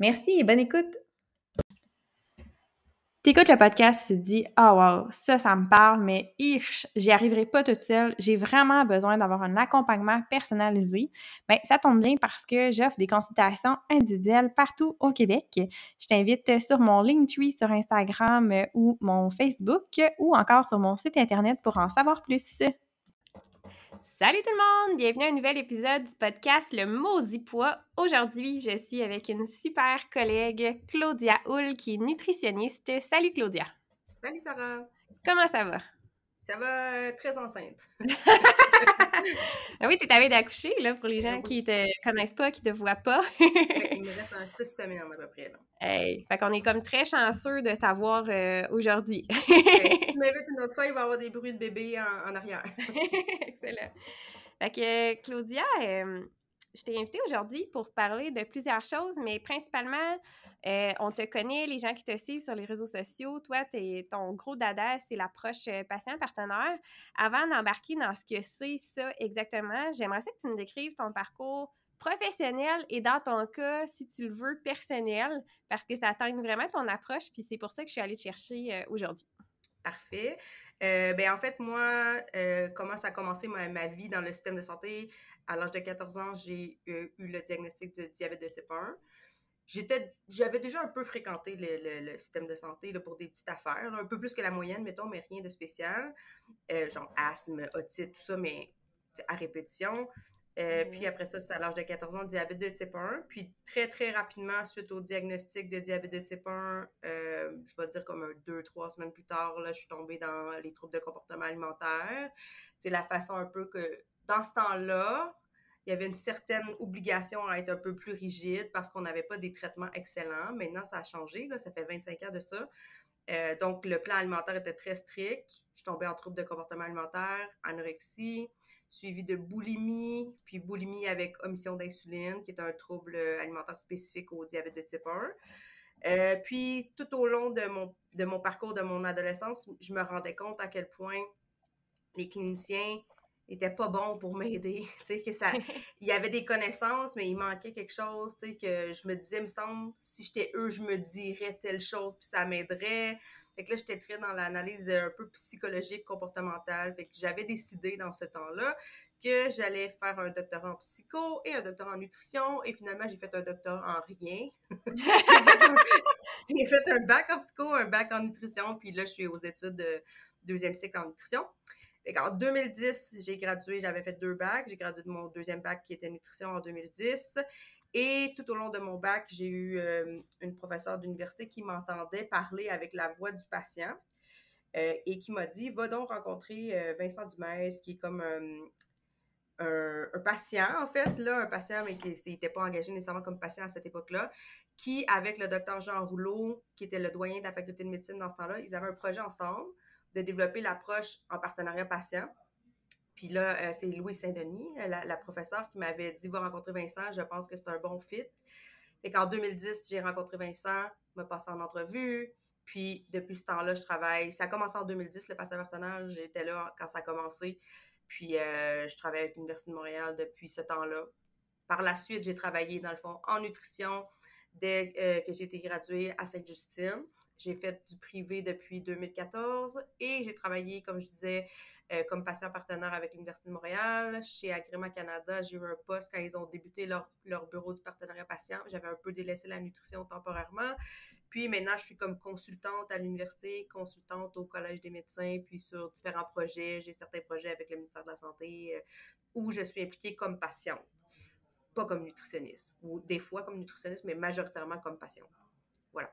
Merci et bonne écoute! T'écoutes le podcast et tu te dis « Oh wow, ça, ça me parle, mais ich, j'y arriverai pas toute seule. J'ai vraiment besoin d'avoir un accompagnement personnalisé. » Bien, ça tombe bien parce que j'offre des consultations individuelles partout au Québec. Je t'invite sur mon Linktree sur Instagram ou mon Facebook ou encore sur mon site Internet pour en savoir plus. Salut tout le monde! Bienvenue à un nouvel épisode du podcast Le Maudit Poids. Aujourd'hui, je suis avec une super collègue, Claudia Hull, qui est nutritionniste. Salut Claudia! Salut Sarah! Comment ça va? Ça va euh, très enceinte. Ah oui, tu es arrivée d'accoucher, là, pour les gens qui te connaissent pas, qui te voient pas. il me reste un six semaines à peu près, là. Hey, fait qu'on est comme très chanceux de t'avoir euh, aujourd'hui. si tu m'invites une autre fois, il va y avoir des bruits de bébé en, arrière. Excellent. Fait que, Claudia, euh, je t'ai invitée aujourd'hui pour parler de plusieurs choses, mais principalement, euh, on te connaît, les gens qui te suivent sur les réseaux sociaux. Toi, ton gros dada, c'est l'approche euh, patient-partenaire. Avant d'embarquer dans ce que c'est ça exactement, j'aimerais que tu me décrives ton parcours professionnel et dans ton cas, si tu le veux, personnel, parce que ça atteint vraiment ton approche, puis c'est pour ça que je suis allée te chercher euh, aujourd'hui. Parfait. ben en fait, moi, comment ça a commencé ma, vie dans le système de santé? À l'âge de 14 ans, j'ai eu, le diagnostic de diabète de type 1. J'avais déjà un peu fréquenté le, système de santé là, pour des petites affaires, un peu plus que la moyenne, mettons, mais rien de spécial. Euh, genre asthme, otite, tout ça, mais à répétition. Euh, puis après ça, c'est à l'âge de 14 ans, diabète de type 1. Puis très, très rapidement, suite au diagnostic de diabète de type 1, euh, je vais dire comme un deux, trois semaines plus tard, là, je suis tombée dans les troubles de comportement alimentaire. C'est la façon un peu que dans ce temps-là, il y avait une certaine obligation à être un peu plus rigide parce qu'on n'avait pas des traitements excellents. Maintenant, ça a changé, là, ça fait 25 ans de ça. Euh, donc, le plan alimentaire était très strict. Je tombée en trouble de comportement alimentaire, anorexie, suivi de boulimie, puis boulimie avec omission d'insuline, qui est un trouble alimentaire spécifique au diabète de type 1. Euh, puis, tout au long de mon, de mon parcours de mon adolescence, je me rendais compte à quel point les cliniciens était pas bon pour m'aider. Que ça, il y avait des connaissances, mais il manquait quelque chose, que je me disais, me semble, si j'étais eux, je me dirais telle chose, puis ça m'aiderait. Fait que là, j'étais très dans l'analyse un peu psychologique, comportementale. Fait que j'avais décidé dans ce temps-là que j'allais faire un doctorat en psycho et un doctorat en nutrition. Et finalement, j'ai fait un doctorat en rien. j'ai fait un bac en psycho, un bac en nutrition. Puis là, je suis aux études de deuxième cycle en nutrition. En 2010, j'ai gradué, j'avais fait deux bacs. J'ai gradué de mon deuxième bac qui était nutrition en 2010. Et tout au long de mon bac, j'ai eu euh, une professeure d'université qui m'entendait parler avec la voix du patient euh, et qui m'a dit Va donc rencontrer euh, Vincent Dumès, qui est comme un, patient, en fait, là, un patient, mais qui n'était pas engagé nécessairement comme patient à cette époque-là, qui, avec le docteur Jean Rouleau, qui était le doyen de la faculté de médecine dans ce temps-là, ils avaient un projet ensemble de développer l'approche en partenariat patient. Puis là, euh, c'est Louis Saint-Denis, la, la, professeure, qui m'avait dit Va rencontrer Vincent, je pense que c'est un bon fit. Et qu'en 2010, j'ai rencontré Vincent, me passé en entrevue. Puis depuis ce temps-là, je travaille. Ça a commencé en 2010, le passé partenaire. J'étais là quand ça a commencé. Puis euh, je travaille avec l'Université de Montréal depuis ce temps-là. Par la suite, j'ai travaillé, dans le fond, en nutrition dès euh, que j'ai été graduée à Sainte-Justine. J'ai fait du privé depuis 2014 et j'ai travaillé, comme je disais, euh, comme patient partenaire avec l'Université de Montréal. Chez Agrément Canada, j'ai eu un poste quand ils ont débuté leur, leur bureau du partenariat patient. J'avais un peu délaissé la nutrition temporairement. Puis maintenant, je suis comme consultante à l'université, consultante au Collège des médecins, puis sur différents projets. J'ai certains projets avec le ministère de la Santé euh, où je suis impliquée comme patiente, pas comme nutritionniste, ou des fois comme nutritionniste, mais majoritairement comme patiente. Voilà.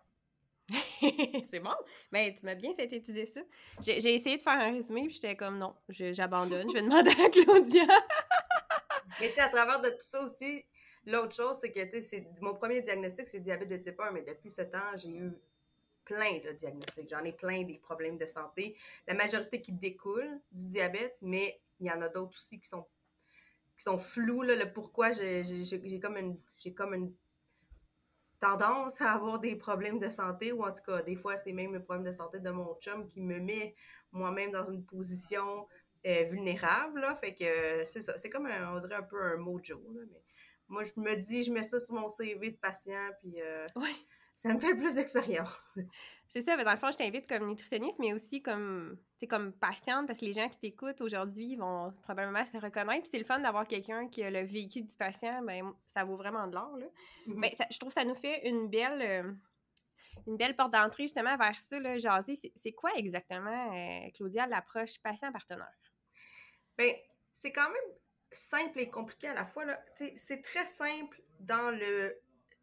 c'est bon? Mais tu m'as bien synthétisé ça. J'ai essayé de faire un résumé, puis j'étais comme non, j'abandonne, je, vais demander à Claudia. Mais tu sais, à travers de tout ça aussi, l'autre chose, c'est que tu mon premier diagnostic, c'est diabète de type 1, mais depuis ce temps, j'ai eu plein de diagnostics. J'en ai plein des problèmes de santé. La majorité qui découlent du diabète, mais il y en a d'autres aussi qui sont qui sont flous, là, le pourquoi j'ai comme j'ai comme une tendance à avoir des problèmes de santé, ou en tout cas, des fois, c'est même le problème de santé de mon chum qui me met moi-même dans une position euh, vulnérable. Fait que c'est ça. C'est comme, un, on dirait un peu un mojo. Là, mais moi, je me dis, je mets ça sur mon CV de patient, puis euh, ça me fait plus d'expérience. C'est ça, mais dans le fond, je t'invite comme nutritionniste, mais aussi comme, comme patiente, parce que les gens qui t'écoutent aujourd'hui vont probablement se reconnaître. Puis c'est le fun d'avoir quelqu'un qui a le véhicule du patient, ben ça vaut vraiment de l'or. Mm-hmm. Mais je trouve que ça nous fait une belle, euh, une belle porte d'entrée justement vers ça, là, jaser. C'est quoi exactement, euh, Claudia, l'approche patient-partenaire? Bien, c'est quand même simple et compliqué à la fois. C'est très simple dans le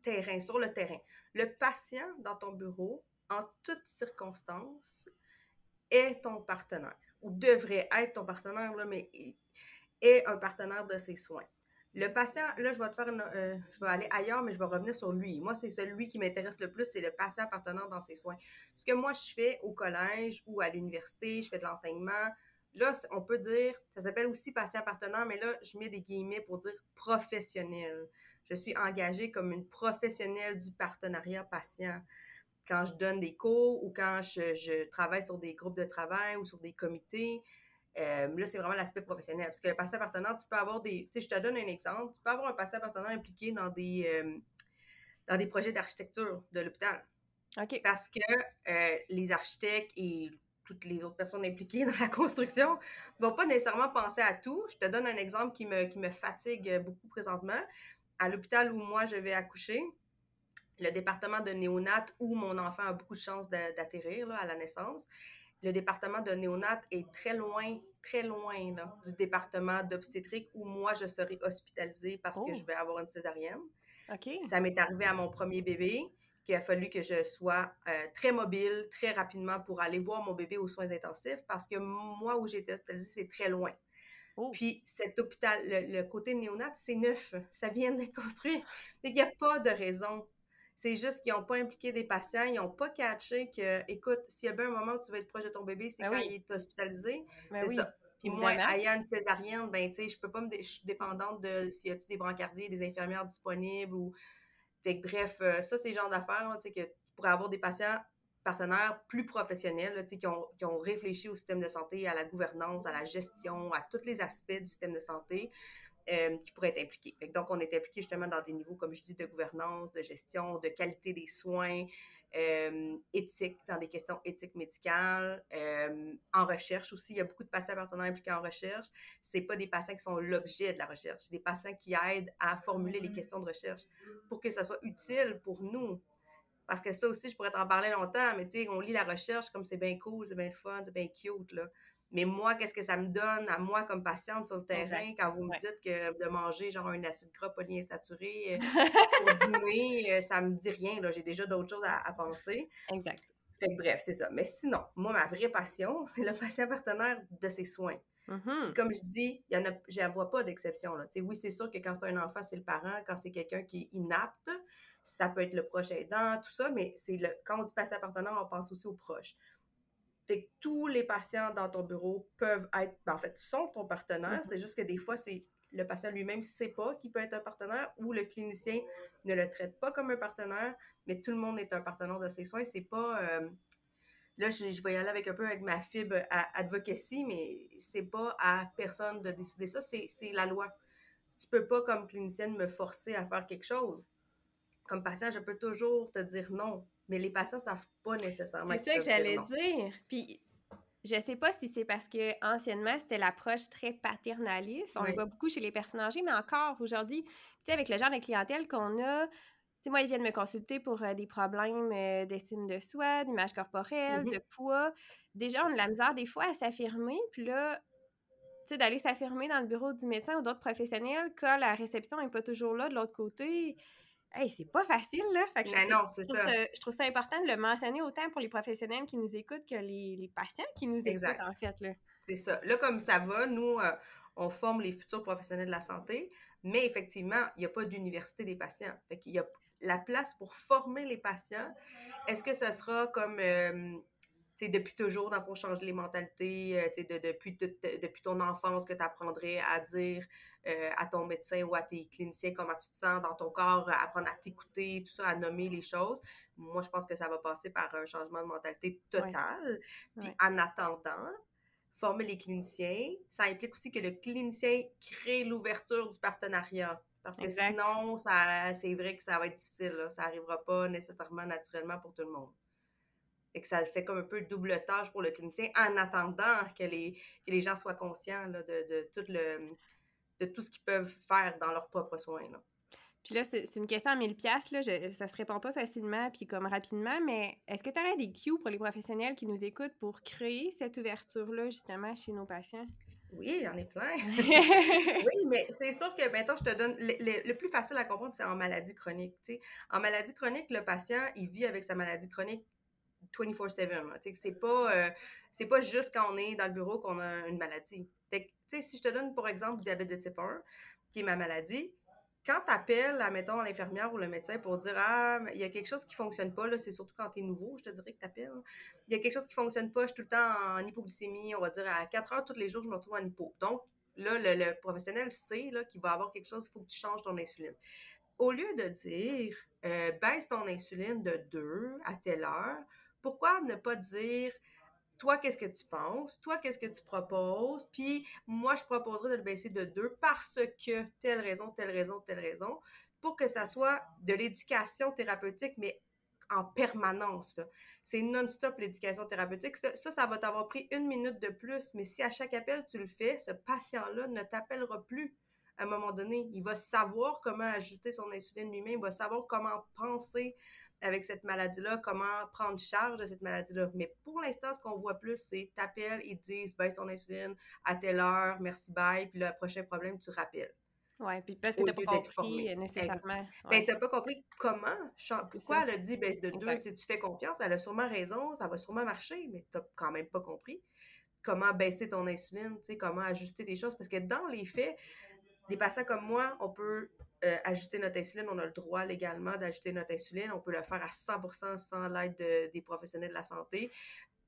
terrain, sur le terrain. Le patient dans ton bureau en toutes circonstances, est ton partenaire, ou devrait être ton partenaire, là, mais est un partenaire de ses soins. Le patient, là, je vais te faire euh, je vais aller ailleurs, mais je vais revenir sur lui. Moi, c'est celui qui m'intéresse le plus, c'est le patient partenaire dans ses soins. Ce que moi, je fais au collège ou à l'université, je fais de l'enseignement. Là, on peut dire, ça s'appelle aussi patient partenaire, mais là, je mets des guillemets pour dire professionnel. Je suis engagée comme une professionnelle du partenariat patient quand je donne des cours ou quand je, travaille sur des groupes de travail ou sur des comités. Euh, là, c'est vraiment l'aspect professionnel. Parce que le patient partenaire, tu peux avoir des. Tu sais, je te donne un exemple. Tu peux avoir un patient partenaire impliqué dans des, euh, dans des projets d'architecture de l'hôpital. OK. Parce que euh, les architectes et toutes les autres personnes impliquées dans la construction ne vont pas nécessairement penser à tout. Je te donne un exemple qui me, qui me fatigue beaucoup présentement. À l'hôpital où moi je vais accoucher, le département de néonat où mon enfant a beaucoup de chances d'atterrir à la naissance. Le département de néonat est très loin, très loin du département d'obstétrique où moi je serai hospitalisée parce que je oh. vais avoir une césarienne. Ça m'est arrivé à mon premier bébé qu'il a fallu que je sois euh, très mobile, très rapidement pour aller voir mon bébé aux soins intensifs parce que moi où j'étais hospitalisée, c'est très loin. Oh. Puis cet hôpital, le, côté néonat, c'est neuf. Ça vient d'être construit. Il n'y a pas de raison c'est juste qu'ils n'ont pas impliqué des patients, ils n'ont pas catché que, écoute, s'il y a bien un moment où tu vas être proche de ton bébé, c'est ben quand il est hospitalisé. Ben c'est ça. Puis moi, ayant une césarienne, ben, tu sais, je peux pas me. Je suis dépendante de s'il y a-tu des brancardiers, des infirmières disponibles ou. Fait que, bref, euh, ça, c'est le genre d'affaires, tu sais, que tu pourrais avoir des patients partenaires plus professionnels, qui ont, qui ont réfléchi au système de santé, à la gouvernance, à la gestion, à tous les aspects du système de santé. Euh, qui pourraient être impliqués. donc, on est impliqué justement dans des niveaux, comme je dis, de gouvernance, de gestion, de qualité des soins, euh, éthique, dans des questions éthiques médicales, euh, en recherche aussi. Il y a beaucoup de patients partenaires impliqués en recherche. C'est pas des patients qui sont l'objet de la recherche, c'est des patients qui aident à formuler les questions de recherche pour que ça soit utile pour nous. Parce que ça aussi, je pourrais t'en parler longtemps, mais tu sais, on lit la recherche comme c'est bien cool, c'est bien fun, c'est bien cute, là. Mais moi, qu'est-ce que ça me donne à moi comme patiente sur le terrain quand vous me dites que de manger genre un acide gras polyinsaturé euh, pour dîner, euh, ça me dit rien. J'ai déjà d'autres choses à, penser. Exact. Fait que bref, c'est ça. Mais sinon, moi, ma vraie passion, c'est le patient partenaire de ses soins. Mm-hmm. comme je dis, il y en a, je vois pas d'exception. Oui, c'est sûr que quand c'est un enfant, c'est le parent. Quand c'est quelqu'un qui est inapte, ça peut être le proche aidant, tout ça, mais c'est le, quand on dit patient partenaire, on pense aussi aux proches. Fait que tous les patients dans ton bureau peuvent être, ben, en fait, sont ton partenaire. Mm-hmm. C'est juste que des fois, c'est le patient lui-même ne sait pas qu'il peut être un partenaire ou le clinicien ne le traite pas comme un partenaire, mais tout le monde est un partenaire de ses soins. C'est pas. Euh, là, je, vais y aller avec un peu avec ma fibre à advocacy, mais c'est pas à personne de décider ça, c'est la loi. Tu peux pas, comme clinicienne, me forcer à faire quelque chose. Comme patient, je peux toujours te dire non mais les patients savent pas nécessairement. C'est ça que j'allais dire. Puis je sais pas si c'est parce que anciennement c'était l'approche très paternaliste. On le voit beaucoup chez les personnes âgées, mais encore aujourd'hui, tu sais, avec le genre de clientèle qu'on a, tu sais, moi, ils viennent me consulter pour euh, des problèmes euh, d'estime de soi, d'image corporelle, mm-hmm. de poids. Déjà, on a la misère des fois à s'affirmer, puis là, tu sais, d'aller s'affirmer dans le bureau du médecin ou d'autres professionnels quand la réception n'est pas toujours là de l'autre côté Hey, c'est pas facile, là. Fait que non, c'est ça. Je trouve ça important de le mentionner autant pour les professionnels qui nous écoutent que les, les patients qui nous écoutent, en fait, là. C'est ça. Là, comme ça va, nous, euh, on forme les futurs professionnels de la santé, mais effectivement, il n'y a pas d'université des patients. Fait qu'il y a la place pour former les patients. Est-ce que ça sera comme... Euh, depuis toujours, dans le fond, changer les mentalités, euh, de, depuis, depuis ton enfance, que tu apprendrais à dire euh, à ton médecin ou à tes cliniciens comment tu te sens dans ton corps, apprendre à t'écouter, tout ça, à nommer les choses. Moi, je pense que ça va passer par un changement de mentalité total. Puis en attendant, former les cliniciens, ça implique aussi que le clinicien crée l'ouverture du partenariat. Parce que sinon, c'est vrai que ça va être difficile. Ça n'arrivera pas nécessairement naturellement pour tout le monde et que ça fait comme un peu double tâche pour le clinicien en attendant que les, que les gens soient conscients de, de, tout le, de tout ce qu'ils peuvent faire dans leurs propres soins. Là. Puis là, c'est une question à 1000 pièces là, ça se répond pas facilement puis comme rapidement, mais est-ce que tu aurais des cues pour les professionnels qui nous écoutent pour créer cette ouverture-là, justement, chez nos patients? Oui, il y en a plein. oui, mais c'est sûr que, maintenant, je te donne, le, le, plus facile à comprendre, c'est en maladie chronique. sais. En maladie chronique, le patient, il vit avec sa maladie chronique 24-7. C'est pas, euh, c'est pas juste quand on est dans le bureau qu'on a une maladie. Fait si je te donne, pour exemple, diabète de type 1, qui est ma maladie, quand tu appelles, mettons, l'infirmière ou le médecin pour dire Ah, il y a quelque chose qui fonctionne pas, c'est surtout quand tu es nouveau, je te dirais que tu appelles. Il y a quelque chose qui fonctionne pas, je suis tout le temps en hypoglycémie, on va dire à 4 heures tous les jours, je me retrouve en hypo. Donc, là, le, professionnel sait qu'il va avoir quelque chose, il faut que tu changes ton insuline. Au lieu de dire euh, baisse ton insuline de 2 à telle heure, pourquoi ne pas dire toi, qu'est-ce que tu penses? Toi, qu'est-ce que tu proposes? Puis moi, je proposerais de le baisser de deux parce que telle raison, telle raison, telle raison, pour que ça soit de l'éducation thérapeutique, mais en permanence. C'est non-stop l'éducation thérapeutique. Ça, ça, va t'avoir pris une minute de plus, mais si à chaque appel tu le fais, ce patient-là ne t'appellera plus à un moment donné. Il va savoir comment ajuster son insuline lui-même, il va savoir comment penser avec cette maladie-là, comment prendre charge de cette maladie-là. Mais pour l'instant, ce qu'on voit plus, c'est t'appelles, ils te disent baisse ton insuline à telle heure, merci, bye, puis le prochain problème, tu rappelles. Oui, puis parce que tu n'as pas compris nécessairement. Ben, tu n'as pas compris comment, pourquoi elle a dit baisse de deux, tu fais confiance, elle a sûrement raison, ça va sûrement marcher, mais tu n'as quand même pas compris comment baisser ton insuline, comment ajuster tes choses, parce que dans les faits, les patients comme moi, on peut euh, ajuster notre insuline. On a le droit légalement d'ajuster notre insuline. On peut le faire à 100% sans l'aide des professionnels de la santé.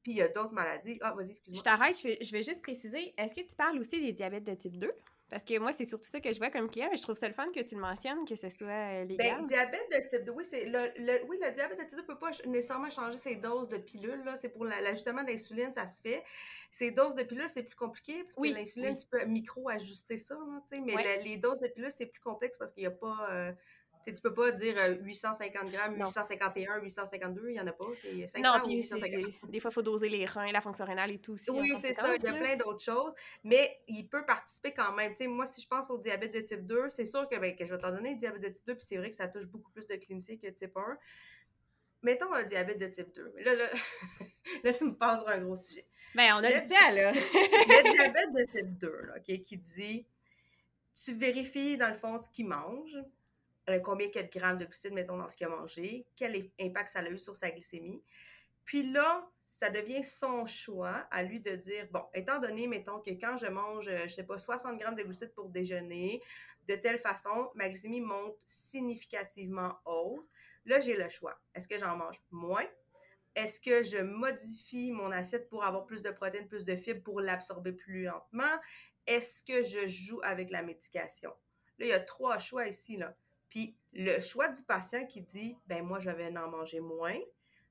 Puis il y a d'autres maladies. Ah, vas-y, excuse-moi. Je t'arrête, vais, je vais juste préciser. Est-ce que tu parles aussi des diabètes de type 2? Parce que moi, c'est surtout ça que je vois comme client, mais je trouve ça le fun que tu le mentionnes, que ce soit euh, légal. Ben, diabète de type 2, oui, c'est le, oui, le diabète de type 2 ne peut pas nécessairement changer ses doses de pilules. C'est pour l'ajustement d'insuline, ça se fait. Ces doses de pilules, c'est plus compliqué parce que l'insuline, tu peux micro-ajuster ça. mais les doses de pilules, c'est plus complexe parce qu'il n'y a pas. Euh, tu peux pas dire 850 euh, grammes, 851, 852, il n'y en a pas. C'est 500 non, puis 850. des fois, il faut doser les reins, la fonction rénale et tout. Aussi, oui, c'est ça. Il y a plein d'autres choses. Mais il peut participer quand même. moi, si je pense au diabète de type 2, c'est sûr que, ben, que je vais t'en donner le diabète de type 2, puis c'est vrai que ça touche beaucoup plus de cliniciens que type 1. Mettons un diabète de type 2. Là, là, là tu me passes un gros sujet. Ben, on a le, temps, là. le diabète de type 2, là, qui dit tu vérifies, dans le fond, ce qu'il mange combien il de grammes de glucides, mettons, dans ce qu'il a mangé, quel impact ça a eu sur sa glycémie. Puis là, ça devient son choix à lui de dire, bon, étant donné, mettons, que quand je mange, euh, je sais pas, 60 grammes de glucides pour déjeuner, de telle façon, ma glycémie monte significativement haut. Là, j'ai le choix. Est-ce que j'en mange moins? Est-ce que je modifie mon assiette pour avoir plus de protéines, plus de fibres pour l'absorber plus lentement? Est-ce que je joue avec la médication? Là, il y a trois choix ici. Là. Puis le choix du patient qui dit, ben moi, je vais en manger moins,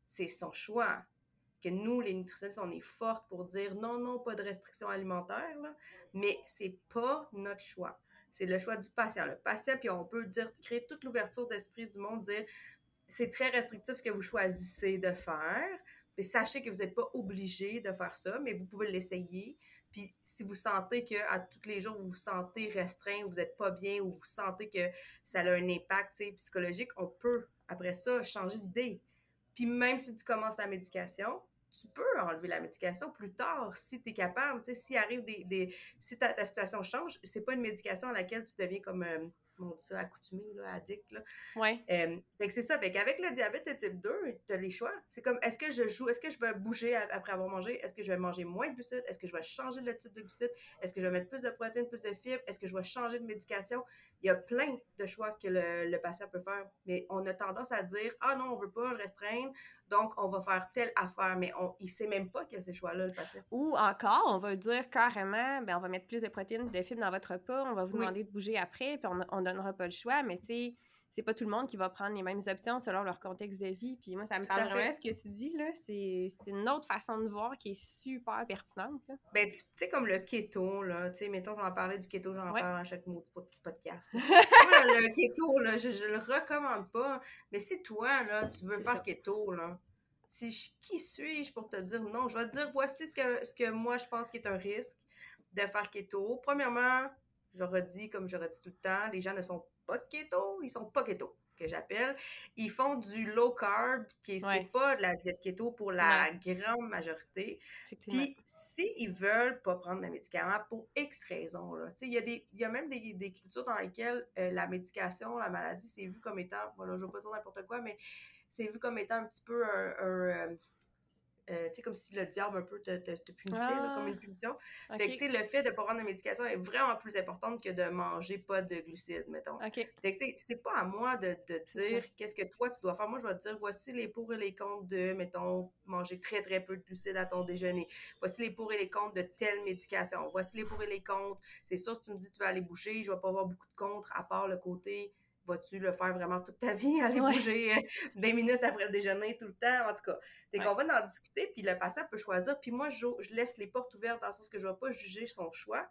c'est son choix. Que nous, les nutritionnistes, on est fortes pour dire non, non, pas de restriction alimentaire, là, mais c'est pas notre choix. C'est le choix du patient. Le patient, puis on peut dire, créer toute l'ouverture d'esprit du monde, dire c'est très restrictif ce que vous choisissez de faire. Mais sachez que vous n'êtes pas obligé de faire ça, mais vous pouvez l'essayer. Puis si vous sentez que à tous les jours vous vous sentez restreint, vous n'êtes pas bien, ou vous sentez que ça a un impact psychologique, on peut après ça changer d'idée. Puis même si tu commences la médication, tu peux enlever la médication plus tard si tu es capable. Arrive des, Si ta, ta situation change, c'est pas une médication à laquelle tu deviens comme. Euh, on dit ça, accoutumé, là, addict. Là. Ouais. Euh, fait que c'est ça. Fait qu'avec le diabète de type 2, tu as les choix. C'est comme, est-ce que je joue, est-ce que je vais bouger après avoir mangé? Est-ce que je vais manger moins de glucides? Est-ce que je vais changer le type de glucides? Est-ce que je vais mettre plus de protéines, plus de fibres? Est-ce que je vais changer de médication? Il y a plein de choix que le, le patient peut faire. Mais on a tendance à dire, ah non, on veut pas le restreindre. Donc, on va faire telle affaire, mais on, il ne sait même pas qu'il y a ces choix-là, le patient. Ou encore, on va dire carrément, ben, on va mettre plus de protéines, de fibres dans votre repas, on va vous demander de bouger après, puis on ne donnera pas le choix, mais tu sais, c'est pas tout le monde qui va prendre les mêmes options selon leur contexte de vie. Puis moi, ça me parle vraiment ce que tu dis, là. C'est une autre façon de voir qui est super pertinente, là. Ben, tu sais, comme le keto, là. Tu sais, mettons, j'en parlais du keto, j'en parle à chaque mot du podcast. moi, le keto, là, je, je, le recommande pas. Mais si toi, là, tu veux faire keto, là, si qui suis-je pour te dire non? Je vais te dire, voici ce que, ce que moi, je pense qui est un risque de faire keto. Premièrement, j'aurais dit, comme j'aurais dit tout le temps, les gens ne sont pas keto, ils sont pas keto, que j'appelle. Ils font du low carb, qui n'est pas de la diète keto pour la grande majorité. Puis, s'ils veulent pas prendre de médicaments pour X raisons, il y, y a même des, des cultures dans lesquelles euh, la médication, la maladie, c'est vu comme étant, voilà, je ne vais pas dire n'importe quoi, mais c'est vu comme étant un petit peu un, euh, euh, tu sais, comme si le diable un peu te, te, punissait, comme une ah! punition. Fait que, tu sais, le fait de ne pas prendre de médication est vraiment plus important que de manger pas de glucides, mettons. Fait que, tu sais, c'est pas à moi de te dire qu'est-ce que toi tu dois faire. Moi, je vais te dire, voici les pour et les contre de, mettons, manger très, très peu de glucides à ton déjeuner. Voici les pour et les contre de telle médication. Voici les pour et les contre. C'est sûr, si tu me dis que tu vas aller bouger, je vais pas avoir beaucoup de contre, à part le côté vas-tu le faire vraiment toute ta vie, aller bouger 20 euh, minutes après le déjeuner tout le temps, en tout cas. Fait qu'on va en discuter, puis le patient peut choisir, puis moi, je, laisse les portes ouvertes dans le sens que je ne vais pas juger son choix,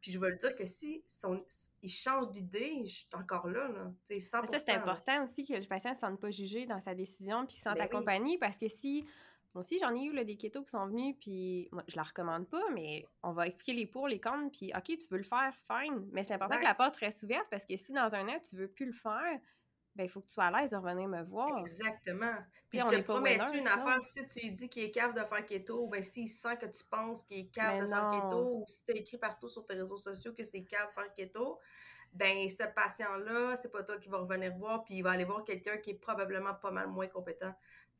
puis je vais le dire que si son, il change d'idée, je suis encore là, là 100%. ça, c'est important aussi que le patient ne se sente pas jugé dans sa décision, puis se sente ben accompagné, parce que si moi aussi, j'en ai eu là, des ketos qui sont venus, puis moi, je la recommande pas, mais on va expliquer les pour, les contre, puis OK, tu veux le faire, fine. Mais c'est important que la porte reste ouverte parce que si dans un an, tu veux plus le faire, ben il faut que tu sois à l'aise de revenir me voir. Exactement. Puis je te promets une affaire, si tu lui dis qu'il est capable de faire keto, ben s'il sent que tu penses qu'il est capable de faire keto, ou si tu as écrit partout sur tes réseaux sociaux que c'est capable de faire keto, ben ce patient-là, c'est pas toi qui va revenir voir, puis il va aller voir quelqu'un qui est probablement pas mal moins compétent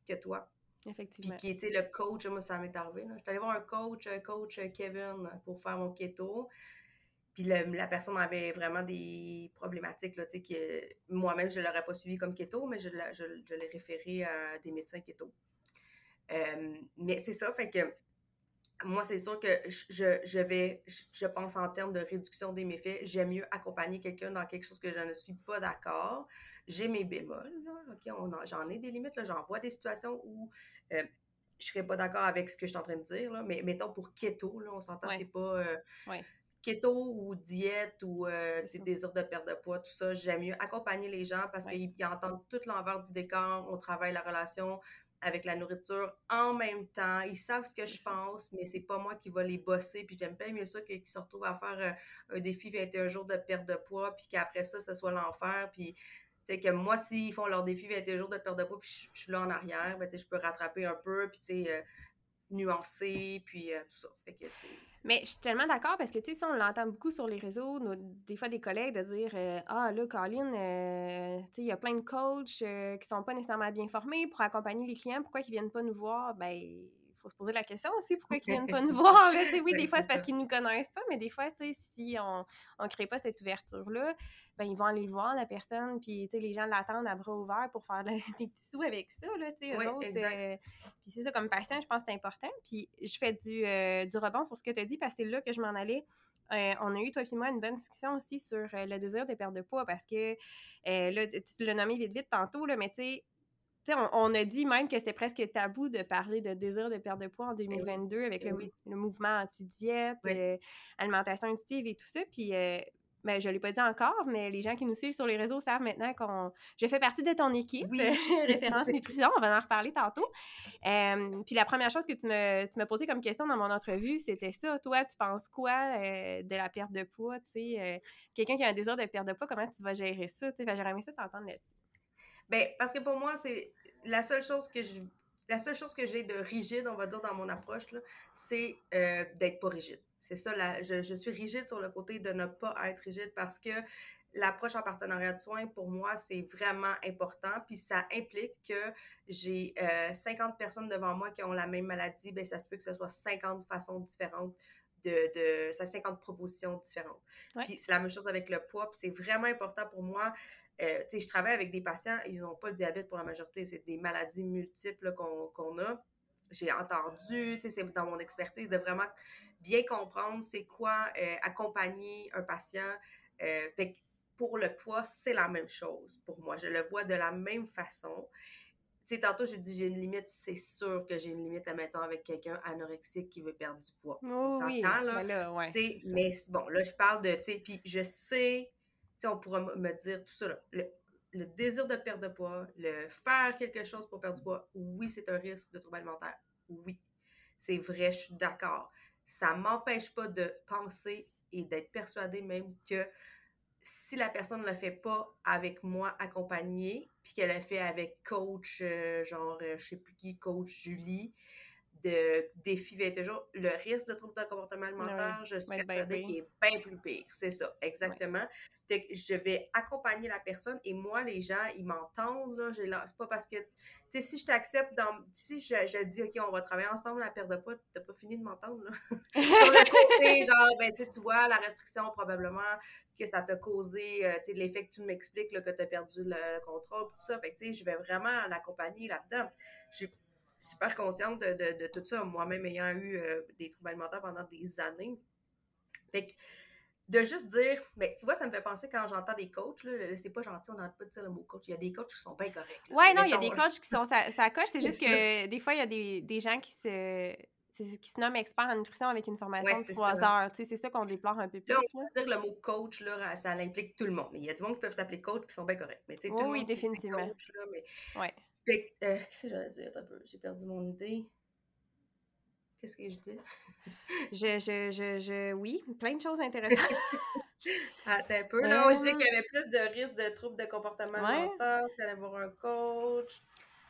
que toi. Effectivement. Puis qui était le coach, moi, ça m'est arrivé. Je suis allée voir un coach, un coach euh, Kevin, pour faire mon keto. Puis la personne avait vraiment des problématiques, tu sais, moi-même, je ne l'aurais pas suivi comme keto, mais je, je, l'ai référé à des médecins keto. Euh, mais c'est ça, fait que moi, c'est sûr que je, je, vais, je pense en termes de réduction des méfaits, j'aime mieux accompagner quelqu'un dans quelque chose que je ne suis pas d'accord. J'ai mes bémols, OK, j'en ai des limites, j'en vois des situations où je euh, je serais pas d'accord avec ce que je suis en train de dire, là, mais mettons pour keto, là, on s'entend, c'est pas euh, keto ou diète ou euh, désir de perte de poids, tout ça, j'aime mieux accompagner les gens parce qu'ils entendent tout l'envers du décor, on travaille la relation, avec la nourriture en même temps. Ils savent ce que je pense, mais c'est pas moi qui va les bosser. Puis j'aime pas mieux ça qu'ils se retrouvent à faire euh, un défi 21 jours de perte de poids, puis qu'après ça, ce soit l'enfer. Puis, tu sais, que moi, s'ils font leur défi 21 jours de perte de poids, puis je, suis là en arrière, ben, tu sais, je peux rattraper un peu, puis, tu sais, euh, nuancer, puis euh, tout ça. Fait que c'est mais je suis tellement d'accord parce que, tu sais, on l'entend beaucoup sur les réseaux, des fois des collègues de dire euh, Ah, là, Colin, euh, tu sais, il y a plein de coachs qui sont pas nécessairement bien formés pour accompagner les clients. Pourquoi ils viennent pas nous voir? Ben, faut se poser la question aussi pourquoi ils viennent pas nous voir. Là, oui, des fois, c'est parce qu'ils nous connaissent pas, mais des fois, si on ne crée pas cette ouverture-là, ben, ils vont aller le voir, la personne, puis les gens l'attendent à bras ouverts pour faire des petits sous avec ça, là, autres. Euh, puis c'est ça, comme patient, je pense que c'est important. Puis je fais du, euh, du rebond sur ce que tu as dit, parce que c'est là que je m'en allais. Euh, on a eu, toi et moi, une bonne discussion aussi sur le désir de perdre de poids, parce que là, tu, l'as nommé vite, vite tantôt, là, mais tu sais, on, on, a dit même que c'était presque tabou de parler de désir de perdre de poids en 2022 eh avec eh le, mouvement anti-diète, alimentation intuitive et tout ça. Puis ben, je ne l'ai pas dit encore, mais les gens qui nous suivent sur les réseaux savent maintenant qu'on je fais partie de ton équipe, référence nutrition, on va en reparler tantôt. puis la première chose que tu me, tu m'as posé comme question dans mon entrevue, c'était ça. Toi, tu penses quoi euh, de la perte de poids? Euh, quelqu'un qui a un désir de perte de poids, comment tu vas gérer ça? J'aurais aimé ça t'entendre là-dessus. Ben, parce que pour moi, c'est la seule chose que je la seule chose que j'ai de rigide, on va dire, dans mon approche, c'est euh, d'être pas rigide. C'est ça, je, je, suis rigide sur le côté de ne pas être rigide parce que l'approche en partenariat de soins, pour moi, c'est vraiment important. Puis ça implique que j'ai 50 euh, personnes devant moi qui ont la même maladie. Bien, ça se peut que ce soit 50 façons différentes de, de ça 50 propositions différentes. Puis c'est la même chose avec le poids. Puis c'est vraiment important pour moi. Euh, tu sais, je travaille avec des patients, ils n'ont pas le diabète pour la majorité. C'est des maladies multiples qu'on a j'ai entendu, tu sais, c'est dans mon expertise de vraiment bien comprendre c'est quoi euh, accompagner un patient. Euh, fait pour le poids, c'est la même chose pour moi. Je le vois de la même façon. Tantôt, j'ai dit j'ai une limite, c'est sûr que j'ai une limite, admettons, avec quelqu'un anorexique qui veut perdre du poids. Oh, oui. là? Ben ouais, mais bon, là, je parle de, tu sais, puis je sais, on pourra me dire tout ça, le, désir de perdre de poids, le faire quelque chose pour perdre du poids, oui, c'est un risque de trouble alimentaire. Oui, c'est vrai, je suis d'accord. Ça m'empêche pas de penser et d'être persuadée même que si la personne ne le fait pas avec moi accompagnée, puis qu'elle le fait avec coach, euh, genre, je euh, je sais plus qui, coach Julie, de défi 21 jours, le risque de trouble de comportement alimentaire, je suis persuadée qu'il est bien plus pire. C'est ça, exactement. je vais accompagner la personne et moi, les gens, ils m'entendent. Là, c'est pas parce que, tu sais, si je t'accepte, dans, si je, je, dis, OK, on va travailler ensemble, la perte de poids, t'as pas fini de m'entendre. Sur le côté, genre, ben, tu vois, la restriction, probablement, que ça t'a causé, euh, tu sais, l'effet que tu m'expliques, que tu as perdu le contrôle, tout ça. Fait tu sais, je vais vraiment l'accompagner là-dedans super consciente de, tout ça, moi-même ayant eu euh, des troubles alimentaires pendant des années. Fait que, de juste dire, mais tu vois, ça me fait penser quand j'entends des coachs, là, c'est pas gentil, on n'entend pas de dire le mot coach. Il y a des coachs qui sont bien corrects. Oui, non, il y a des coachs qui sont ça, coche. C'est juste que des fois, il y a des, des gens qui se qui se nomment experts en nutrition avec une formation de trois heures. C'est ça qu'on déplore un peu plus. Là, on peut dire le mot coach, là, ça implique tout le monde. Il y a du monde qui peuvent s'appeler coach et sont bien corrects. Mais, oui, oui, définitivement. Coach, là, mais... ouais. Euh, qu'est-ce que j'allais dire? Un peu, j'ai perdu mon idée. Qu'est-ce que je dis? je, je, je, je, oui, plein de choses intéressantes. Attends un peu, là. je disais qu'il y avait plus de risques de troubles de comportement alimentaire, si allait voir un coach.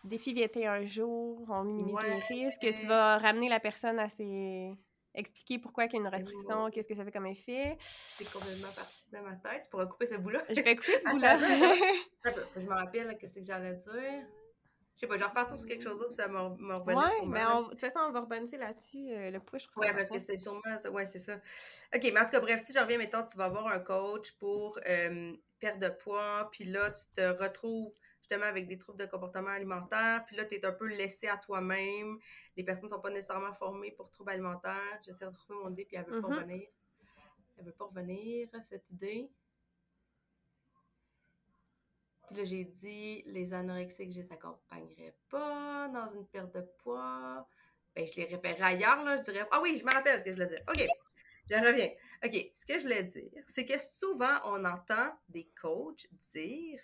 Défi 21 jours, on minimise les risques. Tu vas ramener la personne à ses expliquer pourquoi il y a une restriction, qu'est-ce que ça fait comme effet. C'est complètement parti de ma tête. Tu pourras couper ce bout-là. Je vais couper ce bout-là. je me rappelle qu'est-ce que j'allais dire? Je sais pas, je repartir sur quelque chose d'autre, ça m'a revenu Ouais, mais ben, de toute façon, on va rebondir là-dessus, euh, le push. Ouais, parce que c'est sûrement, ouais, c'est ça. OK, mais en tout cas, bref, si je reviens, mettons, tu vas avoir un coach pour euh, perdre de poids, puis là, tu te retrouves justement avec des troubles de comportement alimentaire, puis là, tu es un peu laissé à toi-même. Les personnes ne sont pas nécessairement formées pour troubles alimentaires. J'essaie de trouver mon idée, puis elle veut pas mm-hmm. revenir. Elle veut pas revenir, cette idée. Puis là, j'ai dit, les anorexiques, je les accompagnerais pas dans une perte de poids. Ben, je les référerais ailleurs, là. Je dirais, ah oui, je me rappelle ce que je voulais dire. OK, je reviens. OK, ce que je voulais dire, c'est que souvent, on entend des coachs dire,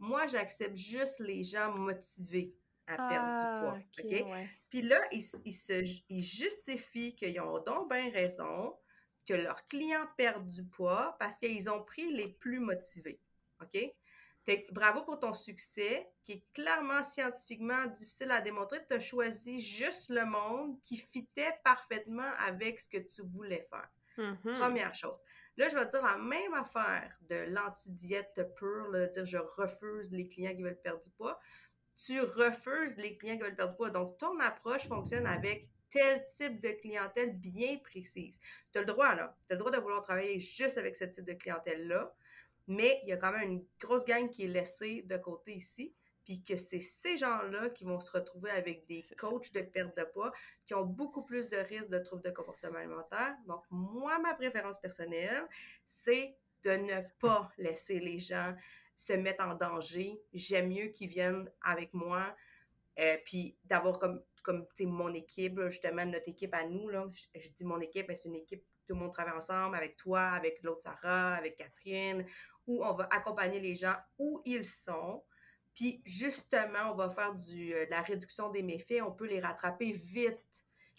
moi, j'accepte juste les gens motivés à perdre du ah, poids. OK? Puis là, ils, se, ils justifient qu'ils ont donc bien raison que leurs clients perdent du poids parce qu'ils ont pris les plus motivés. OK? Bravo pour ton succès, qui est clairement scientifiquement difficile à démontrer. Tu as choisi juste le monde qui fitait parfaitement avec ce que tu voulais faire. Mm-hmm. Première chose. Là, je vais te dire la même affaire de l'anti-diète pure, là, dire je refuse les clients qui veulent perdre du poids. Tu refuses les clients qui veulent perdre du poids. Donc, ton approche fonctionne avec tel type de clientèle bien précise. Tu as le droit, là. Tu as le droit de vouloir travailler juste avec ce type de clientèle-là mais il y a quand même une grosse gang qui est laissée de côté ici, puis que c'est ces gens-là qui vont se retrouver avec des coachs de perte de poids qui ont beaucoup plus de risques de troubles de comportement alimentaire. Donc, moi, ma préférence personnelle, c'est de ne pas laisser les gens se mettre en danger. J'aime mieux qu'ils viennent avec moi, euh, puis d'avoir comme, comme mon équipe, justement, notre équipe à nous, là, je, dis mon équipe, c'est une équipe tout le monde travaille ensemble, avec toi, avec l'autre Sarah, avec Catherine, où on va accompagner les gens où ils sont. Puis justement, on va faire euh, de la réduction des méfaits. On peut les rattraper vite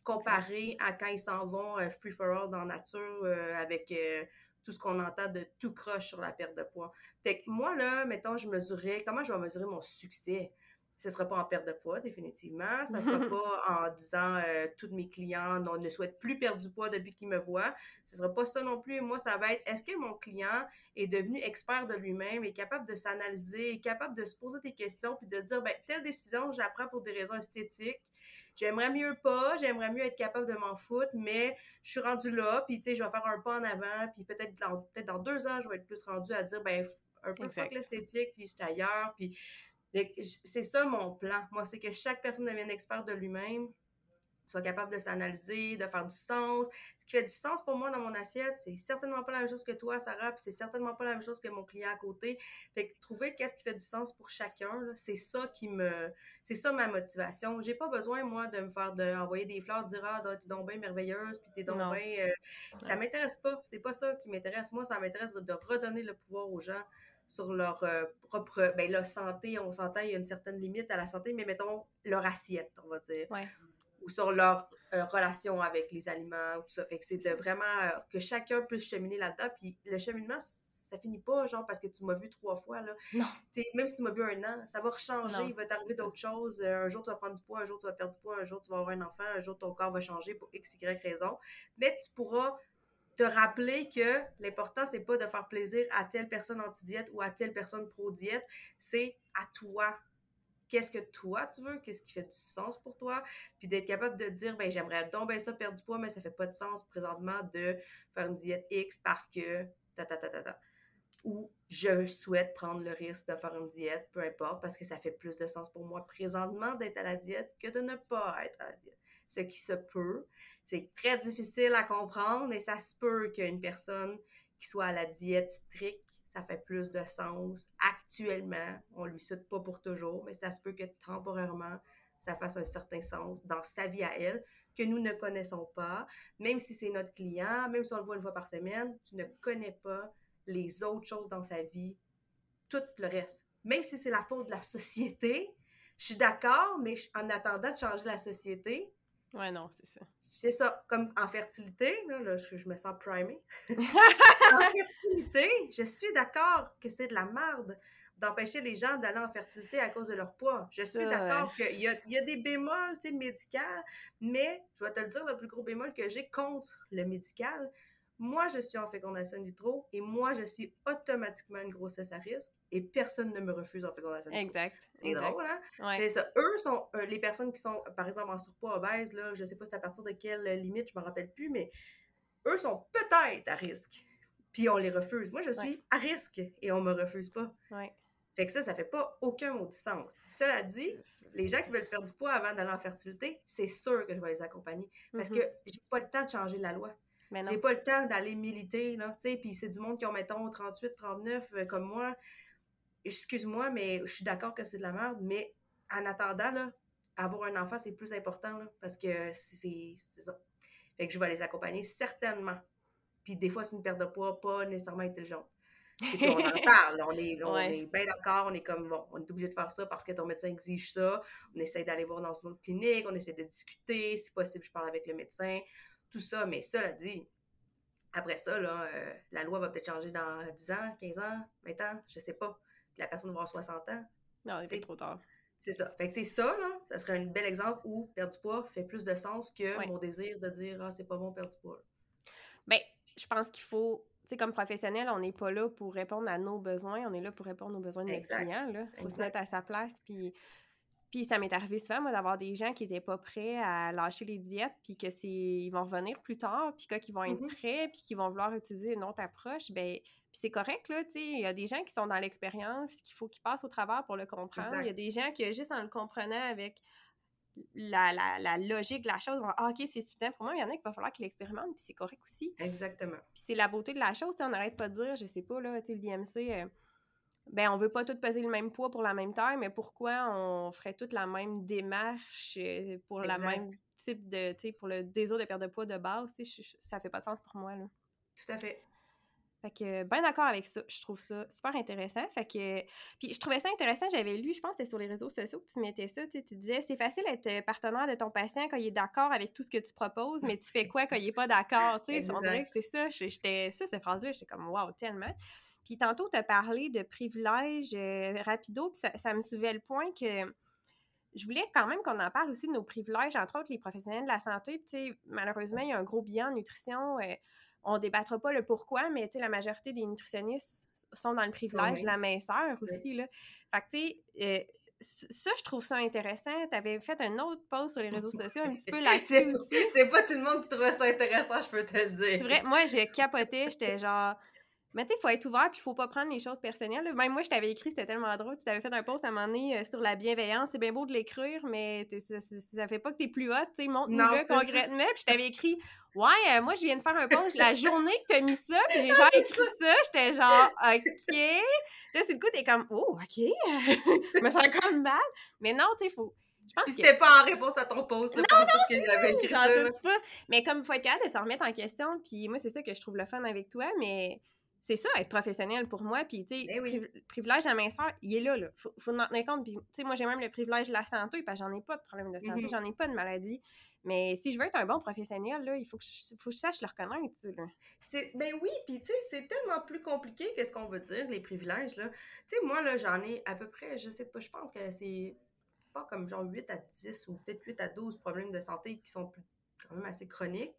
comparé à quand ils s'en vont euh, free for all dans la nature euh, avec tout ce qu'on entend de tout croche sur la perte de poids. Fait que moi, là, mettons, je mesurais, comment je vais mesurer mon succès? Ce ne sera pas en perte de poids, définitivement. Ça ne sera pas en disant euh, tous mes clients ne souhaitent plus perdre du poids depuis qu'ils me voient. Ce ne sera pas ça non plus. Moi, ça va être est-ce que mon client est devenu expert de lui-même, est capable de s'analyser, est capable de se poser des questions, puis de dire ben, telle décision, je la prends pour des raisons esthétiques. J'aimerais mieux pas, j'aimerais mieux être capable de m'en foutre, mais je suis rendu là, puis tu sais, je vais faire un pas en avant, puis peut-être dans, peut dans deux ans, je vais être plus rendu à dire, ben, un peu fuck l'esthétique, puis je suis ailleurs, puis c'est ça mon plan. Moi, c'est que chaque personne devienne expert de lui-même, soit capable de s'analyser, de faire du sens. Ce qui fait du sens pour moi dans mon assiette, c'est certainement pas la même chose que toi, Sarah, puis c'est certainement pas la même chose que mon client à côté. Fait que trouver qu'est-ce qui fait du sens pour chacun, c'est ça qui me, c'est ça ma motivation. J'ai pas besoin moi de me faire de envoyer des fleurs, dire ah t'es donc bien merveilleuse, puis t'es donc bien, euh, ça m'intéresse pas. C'est pas ça qui m'intéresse. Moi, ça m'intéresse de redonner le pouvoir aux gens sur leur euh, propre ben la santé, on s'entend, il y a une certaine limite à la santé, mais mettons leur assiette, on va dire. Ou sur leur euh, relation avec les aliments, tout ça. Fait que c'est de vraiment euh, que chacun puisse cheminer là-dedans. Puis le cheminement, ça finit pas, genre, parce que tu m'as vu trois fois, là. Non. même si tu m'as vu un an, ça va rechanger, il va t'arriver d'autres choses. un jour, tu vas prendre du poids, un jour, tu vas perdre du poids, un jour, tu vas avoir un enfant, un jour, ton corps va changer pour X, Y raison. Mais tu pourras rappeler que l'important, c'est pas de faire plaisir à telle personne anti-diète ou à telle personne pro-diète, c'est à toi. Qu'est-ce que toi tu veux? Qu'est-ce qui fait du sens pour toi? Puis d'être capable de dire, ben j'aimerais bien ça perdre du poids, mais ça fait pas de sens présentement de faire une diète X parce que ta ta ta ta ta. Ou je souhaite prendre le risque de faire une diète, peu importe, parce que ça fait plus de sens pour moi présentement d'être à la diète que de ne pas être à la diète. Ce qui se peut, c'est très difficile à comprendre et ça se peut qu'une personne qui soit à la diète stricte, ça fait plus de sens actuellement. On lui souhaite pas pour toujours, mais ça se peut que temporairement, ça fasse un certain sens dans sa vie à elle que nous ne connaissons pas. Même si c'est notre client, même si on le voit une fois par semaine, tu ne connais pas les autres choses dans sa vie, tout le reste. Même si c'est la faute de la société, je suis d'accord, mais en attendant de changer la société. Ouais, non, c'est ça. C'est ça, comme en fertilité, là, je, me sens primée. en fertilité, je suis d'accord que c'est de la merde d'empêcher les gens d'aller en fertilité à cause de leur poids. Je suis d'accord qu'il y a, y a des bémols médicaux, mais je vais te le dire, le plus gros bémol que j'ai contre le médical, moi, je suis en fécondation vitro et moi, je suis automatiquement une grossesse à risque et personne ne me refuse en fécondation vitro. Exact. C'est drôle, hein? C'est ça. Eux sont euh, les personnes qui sont, par exemple, en surpoids obèse, là, je sais pas c'est à partir de quelle limite, je me rappelle plus, mais eux sont peut-être à risque. Puis on les refuse. Moi, je suis à risque et on me refuse pas. Ouais. Fait que ça, ça fait pas aucun mot de sens. Cela dit, les gens qui veulent perdre du poids avant d'aller en fertilité, c'est sûr que je vais les accompagner. Parce mm-hmm. que j'ai pas le temps de changer la loi. J'ai pas le temps d'aller militer, là, tu sais, puis c'est du monde qui ont, mettons, 38, 39, euh, comme moi. Excuse-moi, mais je suis d'accord que c'est de la merde, mais en attendant, là, avoir un enfant, c'est plus important, là, parce que c'est ça. Fait que je vais les accompagner certainement. Puis des fois, c'est une perte de poids pas nécessairement intelligente. Puis on en parle, on est, on est bien d'accord, on est comme, bon, on est obligé de faire ça parce que ton médecin exige ça. On essaie d'aller voir dans une autre clinique, on essaie de discuter, si possible, je parle avec le médecin tout ça. Mais cela dit, après ça, là, euh, la loi va peut-être changer dans 10 ans, 15 ans, 20 ans, je sais pas. Puis la personne va avoir 60 ans. Non, c'est trop tard. C'est ça. Fait que, tu sais, ça, là, ça serait un bel exemple où perdre du poids fait plus de sens que mon désir de dire, ah, c'est pas bon perdre du poids. Bien, je pense qu'il faut, tu sais, comme professionnel, on n'est pas là pour répondre à nos besoins, on est là pour répondre aux besoins de nos clients, là. faut se mettre à sa place, puis puis ça m'est arrivé souvent, moi, d'avoir des gens qui n'étaient pas prêts à lâcher les diètes, puis que c'est ils vont revenir plus tard, puis qu'ils vont être mm-hmm. prêts, puis qu'ils vont vouloir utiliser une autre approche, ben c'est correct, là, tu sais, il y a des gens qui sont dans l'expérience, qu'il faut qu'ils passent au travers pour le comprendre. Il y a des gens qui, juste en le comprenant avec la, la, logique de la chose, vont ah, OK, c'est suffisant pour moi, il y en a qui va falloir qu'ils l'expérimentent, puis c'est correct aussi. Exactement. Puis c'est la beauté de la chose, on n'arrête pas de dire, je sais pas, là, tu sais, l'IMC... Ben on veut pas tous peser le même poids pour la même taille, mais pourquoi on ferait toute la même démarche euh, pour la même type de, tu sais, pour le désir de perte de poids de base, tu sais, ça fait pas de sens pour moi, là. Tout à fait. Fait que, bien d'accord avec ça. Je trouve ça super intéressant. Fait que, puis je trouvais ça intéressant. J'avais lu, je pense, c'était sur les réseaux sociaux que tu mettais ça. Tu disais, c'est facile d'être euh, partenaire de ton patient quand il est d'accord avec tout ce que tu proposes, mais tu fais quoi quand il est pas d'accord? Tu sais, on dirait que c'est ça. J'étais, ça, cette phrase-là, j'étais comme, wow, tellement. Puis tantôt, tu as parlé de privilèges euh, rapido, puis ça, ça me souvait le point que je voulais quand même qu'on en parle aussi de nos privilèges, entre autres les professionnels de la santé. Puis, malheureusement, il y a un gros bilan en nutrition. Euh, on débattra pas le pourquoi, mais la majorité des nutritionnistes sont dans le privilège de la minceur aussi. Là. Fait que, tu sais, euh, ça, je trouve ça intéressant. Tu avais fait un autre post sur les réseaux sociaux un petit peu là-dessus aussi. C'est pas tout le monde qui trouvait ça intéressant, je peux te le dire. C'est vrai, moi, j'ai capoté, j'étais genre, mais tu sais, il faut être ouvert puis il faut pas prendre les choses personnelles. Même moi, je t'avais écrit, c'était tellement drôle. Tu t'avais fait un post à un moment donné euh, sur la bienveillance. C'est bien beau de l'écrire, mais ça, ça, fait pas que t'es plus hot. Tu sais, montre-nous-le concrètement. Puis je t'avais écrit, ouais, euh, moi, je viens de faire un post la journée que t'as mis ça. Puis j'ai genre écrit ça. J'étais genre, OK. Là, c'est le coup, t'es comme, oh, OK. je me sens comme mal. Mais non, tu sais, faut. Je pense que... c'était pas en réponse à ton post. non, non, c'est j'en doute pas. Mais comme il faut être capable de se remettre en question, puis moi, c'est ça que je trouve le fun avec toi, mais c'est ça, être professionnel pour moi. Puis, tu sais, le ben privilège à minceur, il est là, là. Faut, faut en tenir compte. Puis, tu sais, moi, j'ai même le privilège de la santé, parce que j'en ai pas de problème de santé, mm-hmm. j'en ai pas de maladie. Mais si je veux être un bon professionnel, là, il faut que je, faut que je sache le reconnaître, C'est, ben oui, puis tu sais, c'est tellement plus compliqué que ce qu'on veut dire, les privilèges, là. Tu sais, moi, là, j'en ai à peu près, je sais pas, je pense que c'est pas comme genre 8 à 10 ou peut-être 8 à 12 problèmes de santé qui sont quand même assez chroniques.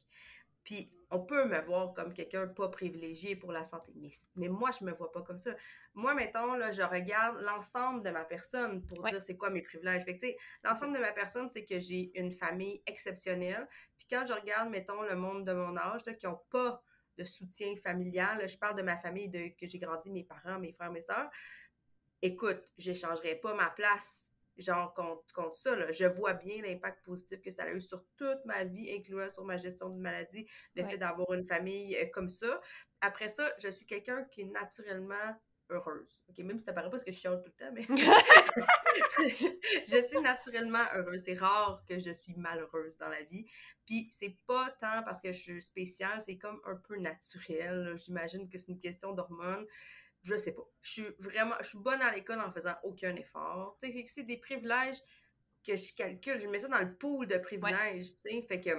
Puis on peut me voir comme quelqu'un pas privilégié pour la santé, mais, mais moi, je me vois pas comme ça. Moi, mettons, là, je regarde l'ensemble de ma personne pour dire c'est quoi mes privilèges. Fait que, l'ensemble de ma personne, c'est que j'ai une famille exceptionnelle. Puis quand je regarde, mettons, le monde de mon âge, là, qui ont pas de soutien familial, je parle de ma famille de, que j'ai grandi, mes parents, mes frères, mes sœurs. Écoute, j'échangerais pas ma place genre contre, ça. Là. Je vois bien l'impact positif que ça a eu sur toute ma vie, incluant sur ma gestion de maladie, le fait d'avoir une famille euh, comme ça. Après ça, je suis quelqu'un qui est naturellement heureuse. OK, même si ça paraît pas ce que je chante tout le temps, mais je, suis naturellement heureuse. C'est rare que je suis malheureuse dans la vie. Puis c'est pas tant parce que je suis spéciale, c'est comme un peu naturel. J'imagine que c'est une question d'hormones je sais pas. Je suis vraiment, je suis bonne à l'école en faisant aucun effort. Tu sais, c'est des privilèges que je calcule. Je mets ça dans le pool de privilèges, tu sais. Fait que,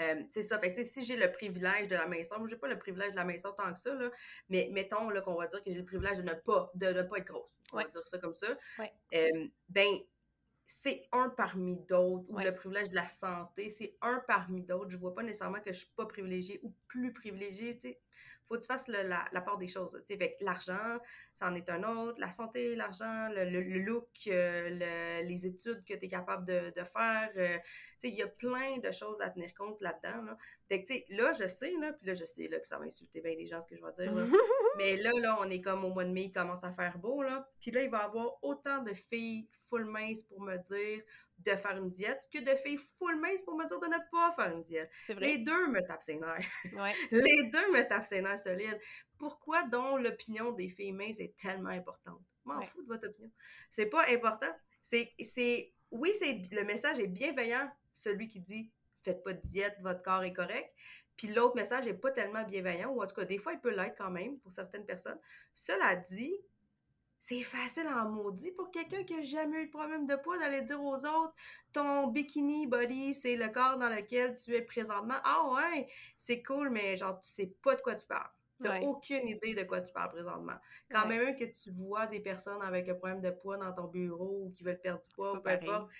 euh, c'est ça. Fait que, si j'ai le privilège de la minceur, moi, j'ai pas le privilège de la minceur tant que ça, là, mais mettons, là, qu'on va dire que j'ai le privilège de ne pas, de ne pas être grosse. On va dire ça comme ça. Euh, ben, c'est un parmi d'autres, ou le privilège de la santé, c'est un parmi d'autres. Je vois pas nécessairement que je suis pas privilégiée ou plus privilégiée, tu sais faut que tu fasses la, part des choses. Avec l'argent, ça en est un autre. La santé, l'argent, le, look, euh, les études que tu es capable de, faire. Euh, il y a plein de choses à tenir compte là-dedans. Là. là, je sais, là, puis là, je sais là, que ça va insulter bien les gens, ce que je vais dire. Mais là, là, on est comme au mois de mai, il commence à faire beau. Là. Puis là, il va y avoir autant de filles full minces pour me dire de faire une diète que de filles full minces pour me dire de ne pas faire une diète. Les deux me tapent ses nerfs. les deux me tapent ses nerfs solides. Pourquoi donc l'opinion des filles minces est tellement importante? M'en fous de votre opinion. C'est pas important. C'est, c'est, oui, c'est, le message est bienveillant, celui qui dit faites pas de diète, votre corps est correct. Puis l'autre message est pas tellement bienveillant, ou en tout cas, des fois, il peut l'être quand même pour certaines personnes. Cela dit, c'est facile en maudit pour quelqu'un qui a jamais eu de problème de poids d'aller dire aux autres ton bikini body, c'est le corps dans lequel tu es présentement. Ah ouais, c'est cool, mais genre, tu sais pas de quoi tu parles. Tu n'as aucune idée de quoi tu parles présentement. Quand même que tu vois des personnes avec un problème de poids dans ton bureau ou qui veulent perdre du poids ou peu importe,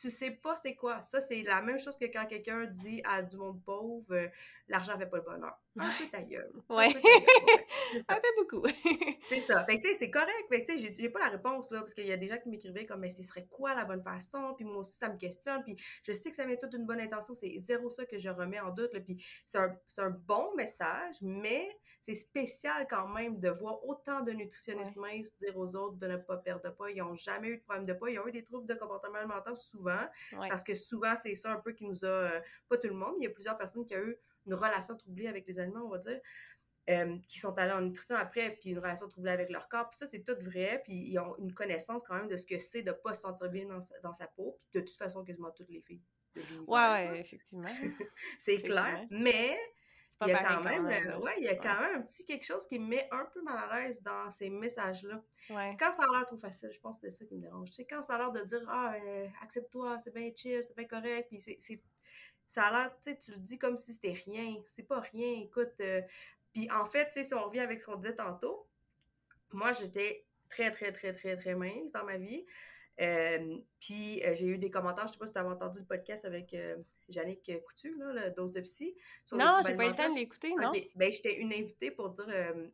tu sais pas c'est quoi. Ça, c'est la même chose que quand quelqu'un dit à du monde pauvre, euh, l'argent fait pas le bonheur. Un peu ta gueule. Ouais. ça fait beaucoup. c'est ça. Fait que, tu sais, c'est correct. Fait que, tu sais, j'ai pas la réponse, là, parce qu'il y a des gens qui m'écrivaient comme, mais ce serait quoi la bonne façon? Puis moi aussi, ça me questionne. Puis je sais que ça vient toute une bonne intention. C'est zéro ça que je remets en doute, là. Puis c'est un, un bon message, mais c'est spécial quand même de voir autant de nutritionnistes minces dire aux autres de ne pas perdre de poids. Ils n'ont jamais eu de problème de poids. Ils ont eu des troubles de comportement alimentaire souvent. Parce que souvent, c'est ça un peu qui nous a. Euh, pas tout le monde, il y a plusieurs personnes qui ont eu une relation troublée avec les aliments, on va dire. Euh, qui sont allés en nutrition après, puis une relation troublée avec leur corps. Puis ça, c'est tout vrai. Puis ils ont une connaissance quand même de ce que c'est de ne pas se sentir bien dans sa, peau. Puis de toute façon, quasiment toutes les filles. Ouais, ouais, effectivement. c'est clair. Mais il y a quand même, euh, ouais, il y a quand même un petit quelque chose qui me met un peu mal à l'aise dans ces messages-là. Quand ça a l'air trop facile, je pense que c'est ça qui me dérange. Tu quand ça a l'air de dire Ah, euh, accepte-toi, c'est bien chill, c'est bien correct, puis c'est, ça a l'air, tu sais, tu le dis comme si c'était rien. C'est pas rien, écoute. Euh, puis en fait, tu sais, si on revient avec ce qu'on disait tantôt, moi, j'étais très, très, très, très, très mince dans ma vie. Puis j'ai eu des commentaires, je sais pas si tu avais entendu le podcast avec Jannick Coutu, là, la dose de psy. non, j'ai pas eu le temps de l'écouter, non? Ben, j'étais une invitée pour dire, euh,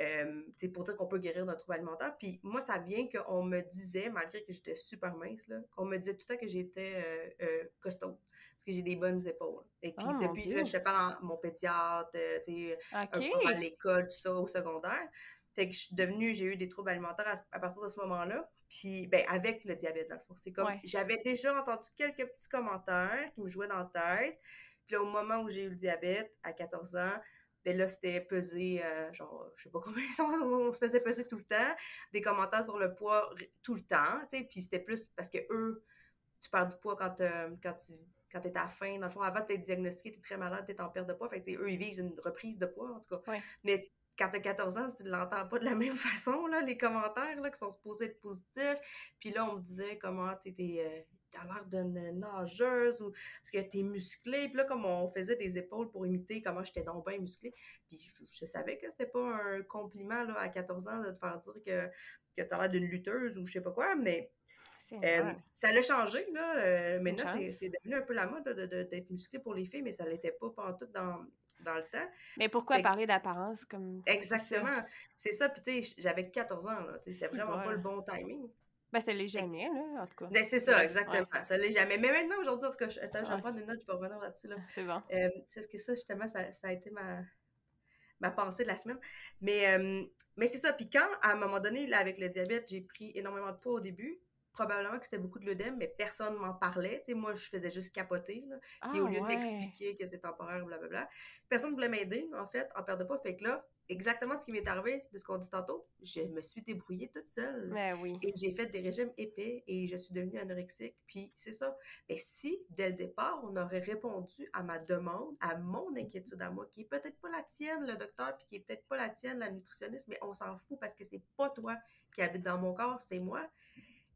euh, pour dire qu'on peut guérir d'un trouble alimentaire. Puis moi, ça vient qu'on me disait, malgré que j'étais super mince, là, qu'on me disait tout le temps que j'étais euh, costaud. Parce que j'ai des bonnes épaules. Et puis, oh, depuis, là, je parle mon pédiatre, tu sais, à l'école, tout ça, au secondaire. Fait que je suis devenue, j'ai eu des troubles alimentaires à, partir de ce moment-là. Puis, ben, avec le diabète, dans le fond. C'est comme, j'avais déjà entendu quelques petits commentaires qui me jouaient dans la tête. Puis là, au moment où j'ai eu le diabète, à 14 ans, ben là, c'était pesé, euh, genre, je sais pas combien on se faisait peser tout le temps. Des commentaires sur le poids tout le temps, tu sais. Puis c'était plus parce que eux, tu perds du poids quand, euh, quand tu quand t'es à faim, dans le fond, avant de t'être diagnostiqué, t'es très malade, t'es en perte de poids. Fait que, eux, ils visent une reprise de poids, en tout cas. Mais quand t'as 14 ans, tu l'entends pas de la même façon, là, les commentaires là, qui sont supposés être positifs. Puis là, on me disait comment tu euh, t'as l'air d'une nageuse ou parce que t'es musclé? Puis là, comme on faisait des épaules pour imiter comment j'étais donc bien musclé. Puis je, savais que c'était pas un compliment là, à 14 ans de te faire dire que, que t'as l'air d'une lutteuse ou je sais pas quoi, mais euh, ça l'a changé, là. Euh, maintenant, c'est devenu un peu la mode d'être musclé pour les filles, mais ça l'était pas pendant tout dans, dans le temps. Mais pourquoi parler d'apparence comme. Exactement. C'est ça. Puis, tu sais, j'avais 14 ans, là. C'était vraiment pas le bon timing. Ben, ça l'est jamais, là, en tout cas. Ben, c'est ça, exactement. Ça l'est jamais. Mais maintenant, aujourd'hui, en tout cas, je, attends, je vais prendre des notes, je vais revenir là-dessus, là. C'est bon. Euh, c'est ce que ça, justement, ça, ça, a été ma, ma pensée de la semaine. Mais, euh, mais c'est ça. Puis quand, à un moment donné, là, avec le diabète, j'ai pris énormément de poids au début, probablement que c'était beaucoup de l'œdème, mais personne m'en parlait. sais, moi, je faisais juste capoter. Là. Puis au ah, lieu de m'expliquer que c'est temporaire, blablabla, personne ne voulait m'aider, en fait, en perdant pas. Fait que là, exactement ce qui m'est arrivé de ce qu'on dit tantôt, je me suis débrouillée toute seule. Ben oui. Et j'ai fait des régimes épais et je suis devenue anorexique. Puis c'est ça. Mais si, dès le départ, on aurait répondu à ma demande, à mon inquiétude à moi, qui est peut-être pas la tienne, le docteur, puis qui est peut-être pas la tienne, la nutritionniste, mais on s'en fout parce que c'est pas toi qui habite dans mon corps, c'est moi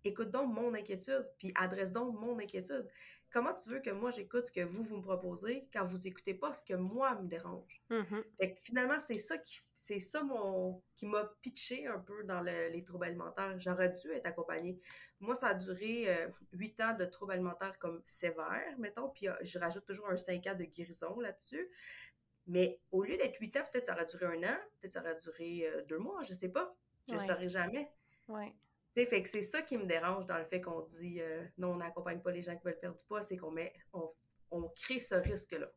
écoute donc mon inquiétude, puis adresse donc mon inquiétude. Comment tu veux que moi j'écoute ce que vous, vous me proposez quand vous écoutez pas ce que moi me dérange? Mm-hmm. finalement, c'est ça qui c'est ça mon qui m'a pitché un peu dans les troubles alimentaires. J'aurais dû être accompagnée. Moi, ça a duré euh, huit ans de troubles alimentaires comme sévères, mettons, puis euh, je rajoute toujours un cinq ans de guérison là-dessus. Mais au lieu d'être huit ans, peut-être ça aurait duré un an, peut-être ça aurait duré euh, deux mois, je sais pas. Je ne saurais jamais. Ouais fait que c'est ça qui me dérange dans le fait qu'on dit euh, non, on n'accompagne pas les gens qui veulent perdre du poids, c'est qu'on met, on, crée ce risque-là.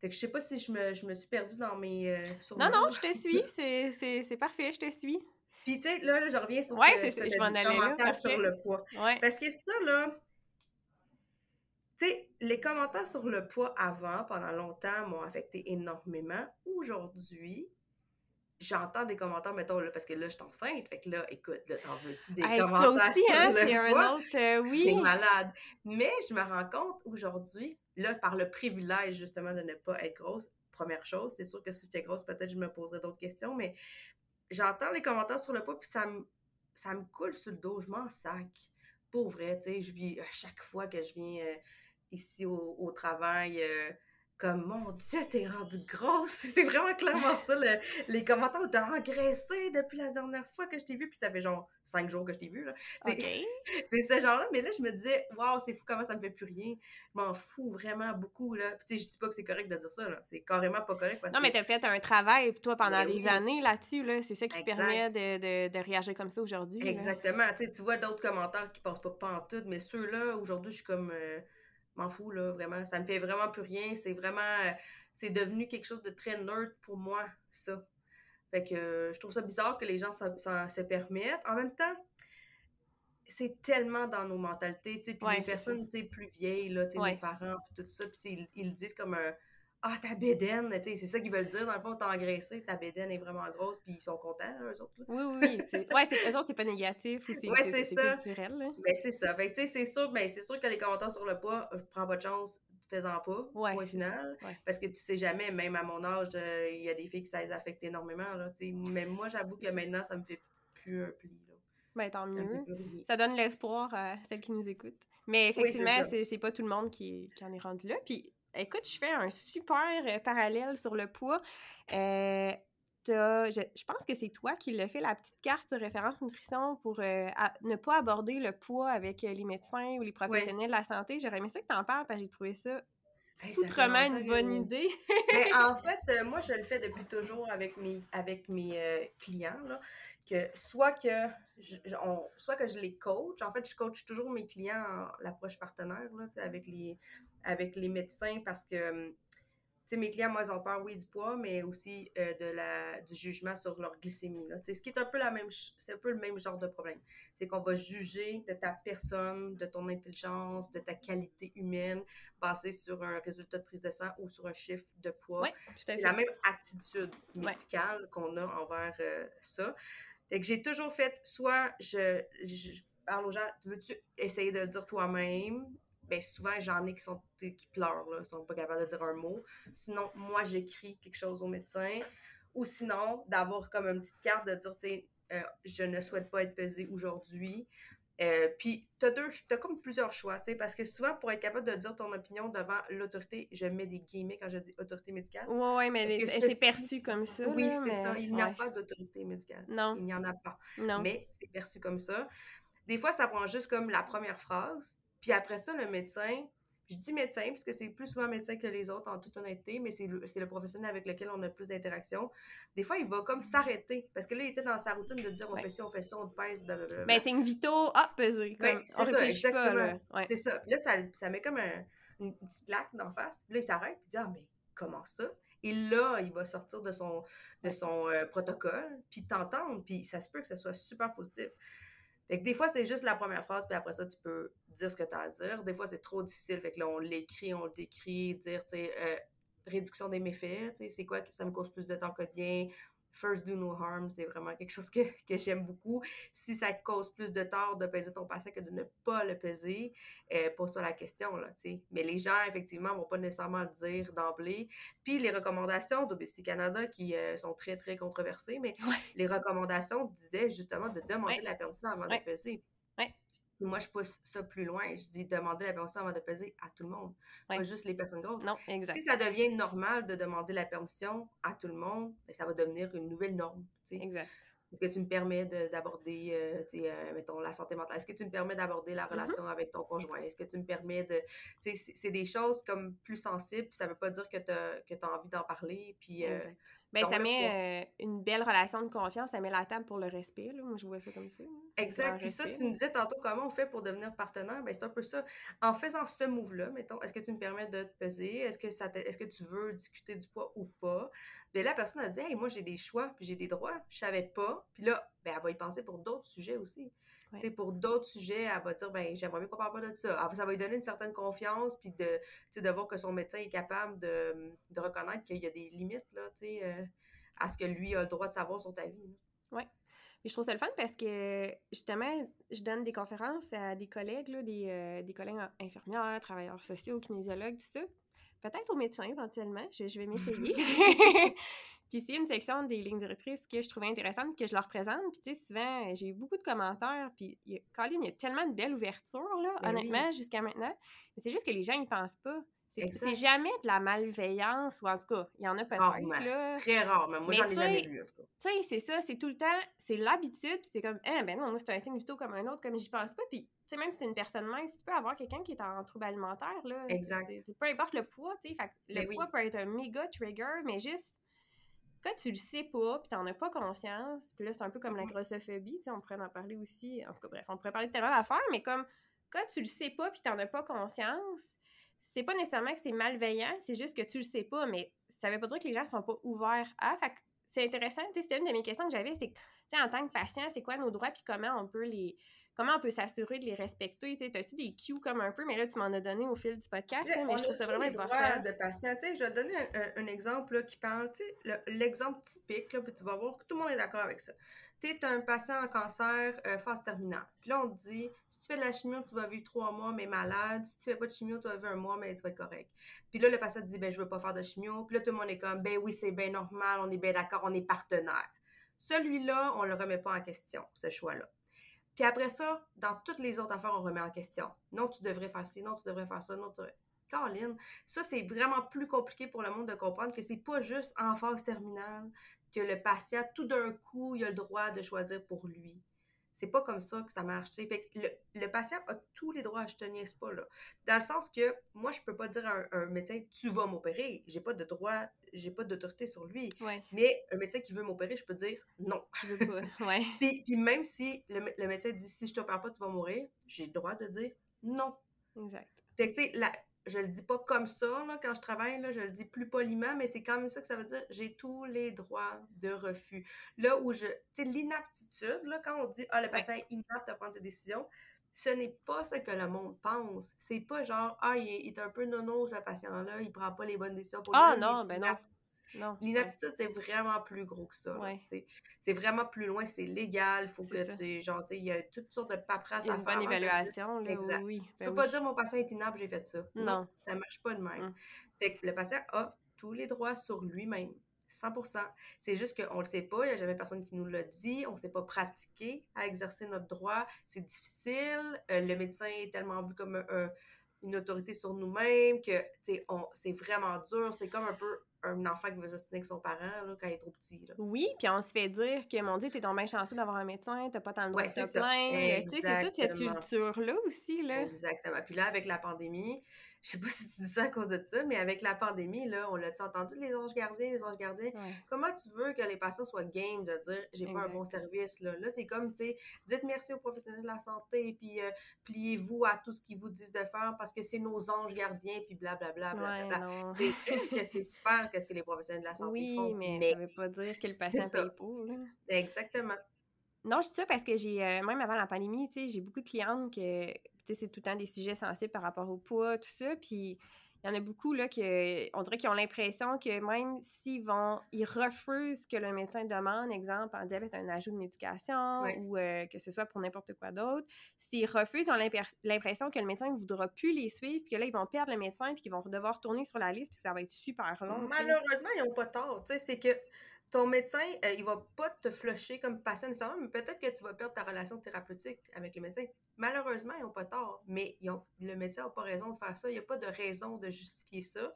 Fait que je sais pas si je me, je me suis perdue dans mes. Euh, non, non, je te suis, c'est parfait, je te suis. Puis, tu sais, là, là, je reviens sur ouais, ce, que je commentaires sur le poids. Parce que ça, là, tu sais, les commentaires sur le poids avant, pendant longtemps, m'ont affecté énormément. Aujourd'hui, j'entends des commentaires, mettons, là, parce que là, je suis enceinte, fait que là, écoute, là, t'en veux-tu des commentaires ça aussi, hein, c'est un autre, euh, oui. C'est malade. Mais je me rends compte aujourd'hui, là, par le privilège, justement, de ne pas être grosse, première chose, c'est sûr que si j'étais grosse, peut-être je me poserais d'autres questions, mais j'entends les commentaires sur le poids, puis ça me, ça me coule sur le dos, je m'en sac. Pour vrai, tu sais, je vis à chaque fois que je viens euh, ici au, travail... Euh, comme mon Dieu, t'es rendue grosse. C'est vraiment clairement ça, les commentaires. T'as engraissé depuis la dernière fois que je t'ai vu, puis ça fait genre cinq jours que je t'ai vu. Là. C'est ce genre-là, mais là, je me disais, waouh, c'est fou comment ça me fait plus rien. Je m'en fous vraiment beaucoup. Là. Puis, je dis pas que c'est correct de dire ça, c'est carrément pas correct. Parce non, mais t'as fait un travail, toi, pendant ben des années là-dessus. Là. C'est ça qui te permet de, de, réagir comme ça aujourd'hui. Exactement. Tu vois d'autres commentaires qui passent pas, pas en tout, mais ceux-là, aujourd'hui, je suis comme. Euh, m'en fous, là, vraiment. Ça me fait vraiment plus rien. C'est vraiment. Euh, c'est devenu quelque chose de très nerd pour moi, ça. Fait que euh, je trouve ça bizarre que les gens se permettent. En même temps, c'est tellement dans nos mentalités, tu sais, puis les personnes, tu sais, plus vieilles, là, tu sais, nos parents, puis tout ça, puis ils, ils, le disent comme un, ah, ta bédaine, tu sais, c'est ça qu'ils veulent dire. Dans le fond, t'as engraissé, ta bédaine est vraiment grosse, puis ils sont contents, eux autres. Là. Oui, oui, c'est... Ouais, c'est... eux autres, c'est pas négatif ou c'est, ouais, c'est, c'est ça. culturel. Là. Ben, c'est ça. Fait tu sais, c'est sûr, ben, c'est sûr que les commentaires sur le poids, je prends pas de chance, fais-en pas, ouais, point final. Ouais. Parce que tu sais jamais, même à mon âge, euh, il y a des filles que ça les affecte énormément, là, tu sais. Mais moi, j'avoue que maintenant, ça me fait plus un pli, là. Ben, tant mieux. Ça donne l'espoir à celles qui nous écoutent. Mais Oui, c'est effectivement, c'est, c'est pas tout le monde qui, qui en est rendu là. Puis, écoute, je fais un super euh, parallèle sur le poids. Euh, je, je pense que c'est toi qui l'as fait, la petite carte de référence nutrition pour euh, à- ne pas aborder le poids avec les médecins ou les professionnels de la santé. J'aurais aimé ça que t'en parles parce que j'ai trouvé ça Hey, une bonne idée. Mais en fait, euh, moi, je le fais depuis toujours avec mes, avec mes euh, clients, là, que soit que je, on- soit que je les coach, en fait, je coach toujours mes clients en l'approche partenaire, là, tu avec les, avec les médecins, parce que, hum, tu sais, mes clients, moi, ils ont peur, oui, du poids, mais aussi euh, de la, du jugement sur leur glycémie, là, ce qui est un peu la même, c'est un peu le même genre de problème. C'est qu'on va juger de ta personne, de ton intelligence, de ta qualité humaine, basé sur un résultat de prise de sang ou sur un chiffre de poids. Oui, C'est la même attitude médicale qu'on a envers euh, ça. Fait que j'ai toujours fait, soit je, je, je parle aux gens, tu veux-tu essayer de le dire toi-même? Ben souvent, j'en ai qui sont tu qui pleurent, là, sont pas capables de dire un mot. Sinon, moi, j'écris quelque chose au médecin. Ou sinon, d'avoir comme une petite carte de dire, tu sais, euh, je ne souhaite pas être pesée aujourd'hui. Euh, puis, t'as deux, t'as comme plusieurs choix, tu sais, parce que souvent, pour être capable de dire ton opinion devant l'autorité, je mets des guillemets quand je dis autorité médicale. Ouais, ouais, mais ceci- c'est perçu comme ça. Oui, c'est mais- ça. Il n'y a ouais. pas d'autorité médicale. Non. Il n'y en a pas. Non. Mais c'est perçu comme ça. Des fois, ça prend juste comme la première phrase. Puis après ça, le médecin, je dis médecin parce que c'est plus souvent médecin que les autres, en toute honnêteté, mais c'est le, le professionnel avec lequel on a plus d'interaction. Des fois, il va comme s'arrêter parce que là, il était dans sa routine de dire on Ouais. fait ci, on fait ça, on te pèse, blablabla. Ben, c'est une vito, ah. Comme, Ouais, on ça, exactement. Ouais. C'est ça. Là, ça, ça met comme un- une petite claque d'en face. Là, il s'arrête il dit Ah, mais comment ça? Et là, il va sortir de son, de son euh, protocole, puis t'entendre, puis ça se peut que ça soit super positif. Fait que des fois, c'est juste la première phrase, puis après ça, tu peux dire ce que tu as à dire. Des fois, c'est trop difficile, fait que là, on l'écrit, on le décrit, dire, tu sais, euh, réduction des méfaits, tu sais, c'est quoi que ça me cause plus de temps que de bien. First do no harm, c'est vraiment quelque chose que, que j'aime beaucoup. Si ça te cause plus de tort de peser ton patient que de ne pas le peser, euh, pose-toi la question, là, tu sais. Mais les gens, effectivement, vont pas nécessairement le dire d'emblée. Puis les recommandations d'Obesity Canada, qui euh, sont très, très controversées, mais Ouais. les recommandations disaient justement de demander Ouais. la permission avant Ouais. de peser. Moi, je pousse ça plus loin. Je dis demander la permission avant de peser à tout le monde, Ouais. pas juste les personnes grosses. Non, exact. Si ça devient normal de demander la permission à tout le monde, ben, ça va devenir une nouvelle norme. tu sais. Exact. Est-ce que tu me permets de- d'aborder, euh, euh, mettons, la santé mentale? Est-ce que tu me permets d'aborder Mm-hmm. la relation avec ton conjoint? Est-ce que tu me permets de... C'est- des choses comme plus sensibles, puis ça veut pas dire que tu as, envie d'en parler, puis... euh, Ben, dans ça met euh, une belle relation de confiance, ça met la table pour le respect. Là. Moi, je vois ça comme ça. là. Exact. Puis ça, tu me disais tantôt comment on fait pour devenir partenaire. Ben, c'est un peu ça. En faisant ce move-là, mettons, est-ce que tu me permets de te peser? Est-ce que, ça est-ce que tu veux discuter du poids ou pas? Là, la personne a dit, hey, moi, j'ai des choix, puis j'ai des droits. Je savais pas. Puis là, ben, elle va y penser pour d'autres sujets aussi. Ouais. Tu sais, Pour d'autres sujets, elle va dire, ben, j'aimerais mieux qu'on parle pas de ça. Elle- Ça va lui donner une certaine confiance, puis de, de voir que son médecin est capable de, de reconnaître qu'il y a des limites, là, tu sais, euh, à ce que lui a le droit de savoir sur ta vie. Puis je trouve ça le fun parce que, justement, je donne des conférences à des collègues, là, des, euh, des collègues infirmières, travailleurs sociaux, kinésiologues, tout ça. Peut-être aux médecins, éventuellement. Je, je vais m'essayer. puis c'est une section des lignes directrices que je trouvais intéressante, que je leur présente. Puis tu sais, souvent, j'ai eu beaucoup de commentaires. Puis, Colin, il y a tellement de belles ouvertures, là, Ben honnêtement, jusqu'à maintenant. Mais c'est juste que les gens, ils pensent pas. C'est jamais de la malveillance, ou en tout cas, il y en a peut-être, là. Très rare, mais moi, j'en ai jamais vu, en tout cas. Tu sais, c'est ça, c'est tout le temps, c'est l'habitude, puis c'est comme, ah, ben non, moi, c'est un signe vitaux comme un autre, comme j'y pense pas. Puis, tu sais, même si c'est une personne mince, tu peux avoir quelqu'un qui est en trouble alimentaire, là. Exact. Peu importe le poids, tu sais. Le Ben oui. poids peut être un méga trigger, mais juste, quand tu le sais pas, puis t'en as pas conscience, puis là, c'est un peu comme la grossophobie, tu sais, on pourrait en parler aussi. En tout cas, bref, on pourrait parler de tellement d'affaires, mais comme, quand tu le sais pas, puis t'en as pas conscience, c'est pas nécessairement que c'est malveillant, c'est juste que tu le sais pas, mais ça veut pas dire que les gens sont pas ouverts à. Fait que c'est intéressant, tu sais, c'était une de mes questions que j'avais, c'est en tant que patient, c'est quoi nos droits, puis comment on peut les, comment on peut s'assurer de les respecter? Tu as-tu des cues comme un peu, mais là, tu m'en as donné au fil du podcast, mais je trouve ça vraiment important. de patients. Tu sais, je vais te donner un, exemple qui parle, tu sais, l'exemple typique, là, puis tu vas voir que tout le monde est d'accord avec ça. Tu es un patient en cancer euh, phase terminale. Puis là, on te dit, si tu fais de la chimio, tu vas vivre trois mois, mais malade. Si tu fais pas de chimio, tu vas vivre un mois, mais tu vas être correct. Puis là, le patient te dit, ben, je veux pas faire de chimio. Puis là, tout le monde est comme, ben oui, c'est bien normal, on est bien d'accord, on est partenaire. Celui-là, on le remet pas en question, ce choix-là. Puis après ça, dans toutes les autres affaires, on remet en question. Non, tu devrais faire ci, non, tu devrais faire ça, non, tu devrais... Caroline, ça, c'est vraiment plus compliqué pour le monde de comprendre que c'est pas juste en phase terminale que le patient, tout d'un coup, il a le droit de choisir pour lui. C'est pas comme ça que ça marche. Fait le, patient a tous les droits, je te niaise pas. Là. Dans le sens que moi, je peux pas dire à un, médecin tu vas m'opérer. J'ai pas de droit, j'ai pas d'autorité sur lui. Mais un médecin qui veut m'opérer, je peux dire non. Je veux pas. Ouais. puis, puis, même si le, le, médecin dit si je t'opère pas, tu vas mourir, j'ai le droit de dire non. Exact. Fait que tu sais, je le dis pas comme ça là, quand je travaille, là, je le dis plus poliment, mais c'est quand même ça que ça veut dire. J'ai tous les droits de refus. Là où je. Tu sais, l'inaptitude, là, quand on dit Ah, le patient est inapte à prendre ses décisions, ce n'est pas ce que le monde pense. C'est pas genre Ah, il est, un peu nono, ce patient-là, il prend pas les bonnes décisions pour Ah, non, ben non. L'inaptitude, c'est vraiment plus gros que ça. C'est vraiment plus loin, c'est légal. Faut que tu genre, il y a toutes sortes de paperasse à faire. une bonne évaluation, là, exact. Oui, tu ben peux pas dire mon patient est inapte, j'ai fait ça. Non. Ça marche pas de même. Mm. Fait que le patient a tous les droits sur lui-même. 100 C'est juste qu'on le sait pas, il n'y a jamais personne qui nous l'a dit, on ne sait pas pratiquer à exercer notre droit, c'est difficile, euh, le médecin est tellement vu comme une autorité sur nous-mêmes que c'est vraiment dur, c'est comme un peu un enfant qui veut s'ostiner avec son parent là, quand il est trop petit. Là. Oui, puis on se fait dire que, mon Dieu, t'es bien chanceux d'avoir un médecin, t'as pas tant le droit de te plaindre. Tu sais, c'est toute cette culture-là aussi. Là. Exactement. Puis là, avec la pandémie, je sais pas si tu dis ça à cause de ça, mais avec la pandémie, là, on l'a-tu entendu, les anges gardiens, les anges gardiens? Comment tu veux que les patients soient game de dire j'ai pas un bon service? Là, là c'est comme, tu sais, dites merci aux professionnels de la santé, puis euh, pliez-vous à tout ce qu'ils vous disent de faire parce que c'est nos anges gardiens, puis blablabla. Bla, bla, bla, c'est c'est super qu'est-ce que les professionnels de la santé font. Oui, mais, ça veut pas dire que le patient paye pour. Là. Exactement. Non, je dis ça parce que j'ai, euh, même avant la pandémie, tu sais, j'ai beaucoup de clientes que, c'est tout le temps des sujets sensibles par rapport au poids, tout ça, puis il y en a beaucoup, là, que, on dirait qu'ils ont l'impression que même s'ils vont, ils refusent que le médecin demande, exemple, en diabète, un ajout de médication, ou euh, que ce soit pour n'importe quoi d'autre, s'ils refusent, ils ont l'impression que le médecin ne voudra plus les suivre, puis que là, ils vont perdre le médecin, puis qu'ils vont devoir tourner sur la liste, puis ça va être super long. Malheureusement, ils n'ont pas tort, tu sais, c'est que ton médecin, il euh, il va pas te flusher comme patient nécessairement, mais peut-être que tu vas perdre ta relation thérapeutique avec le médecin. Malheureusement, ils n'ont pas tort, mais ils ont, le médecin n'a pas raison de faire ça. Il n'y a pas de raison de justifier ça.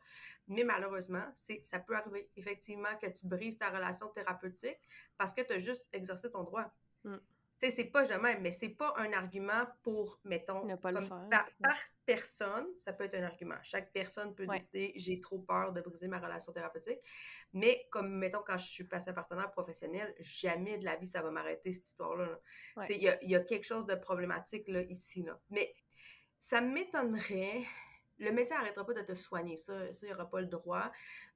Mais malheureusement, ça peut arriver effectivement que tu brises ta relation thérapeutique parce que tu as juste exercé ton droit. Mm sais, c'est pas jamais, mais c'est pas un argument pour, mettons, ne pas le faire. Par, personne, ça peut être un argument. Chaque personne peut décider, j'ai trop peur de briser ma relation thérapeutique. Mais comme, mettons, quand je suis passée partenaire professionnel, jamais de la vie, ça va m'arrêter, cette histoire-là. Il y, a, y, a, quelque chose de problématique, là, ici, là. Mais ça m'étonnerait... Le médecin n'arrêtera pas de te soigner, ça, ça il n'y aura pas le droit,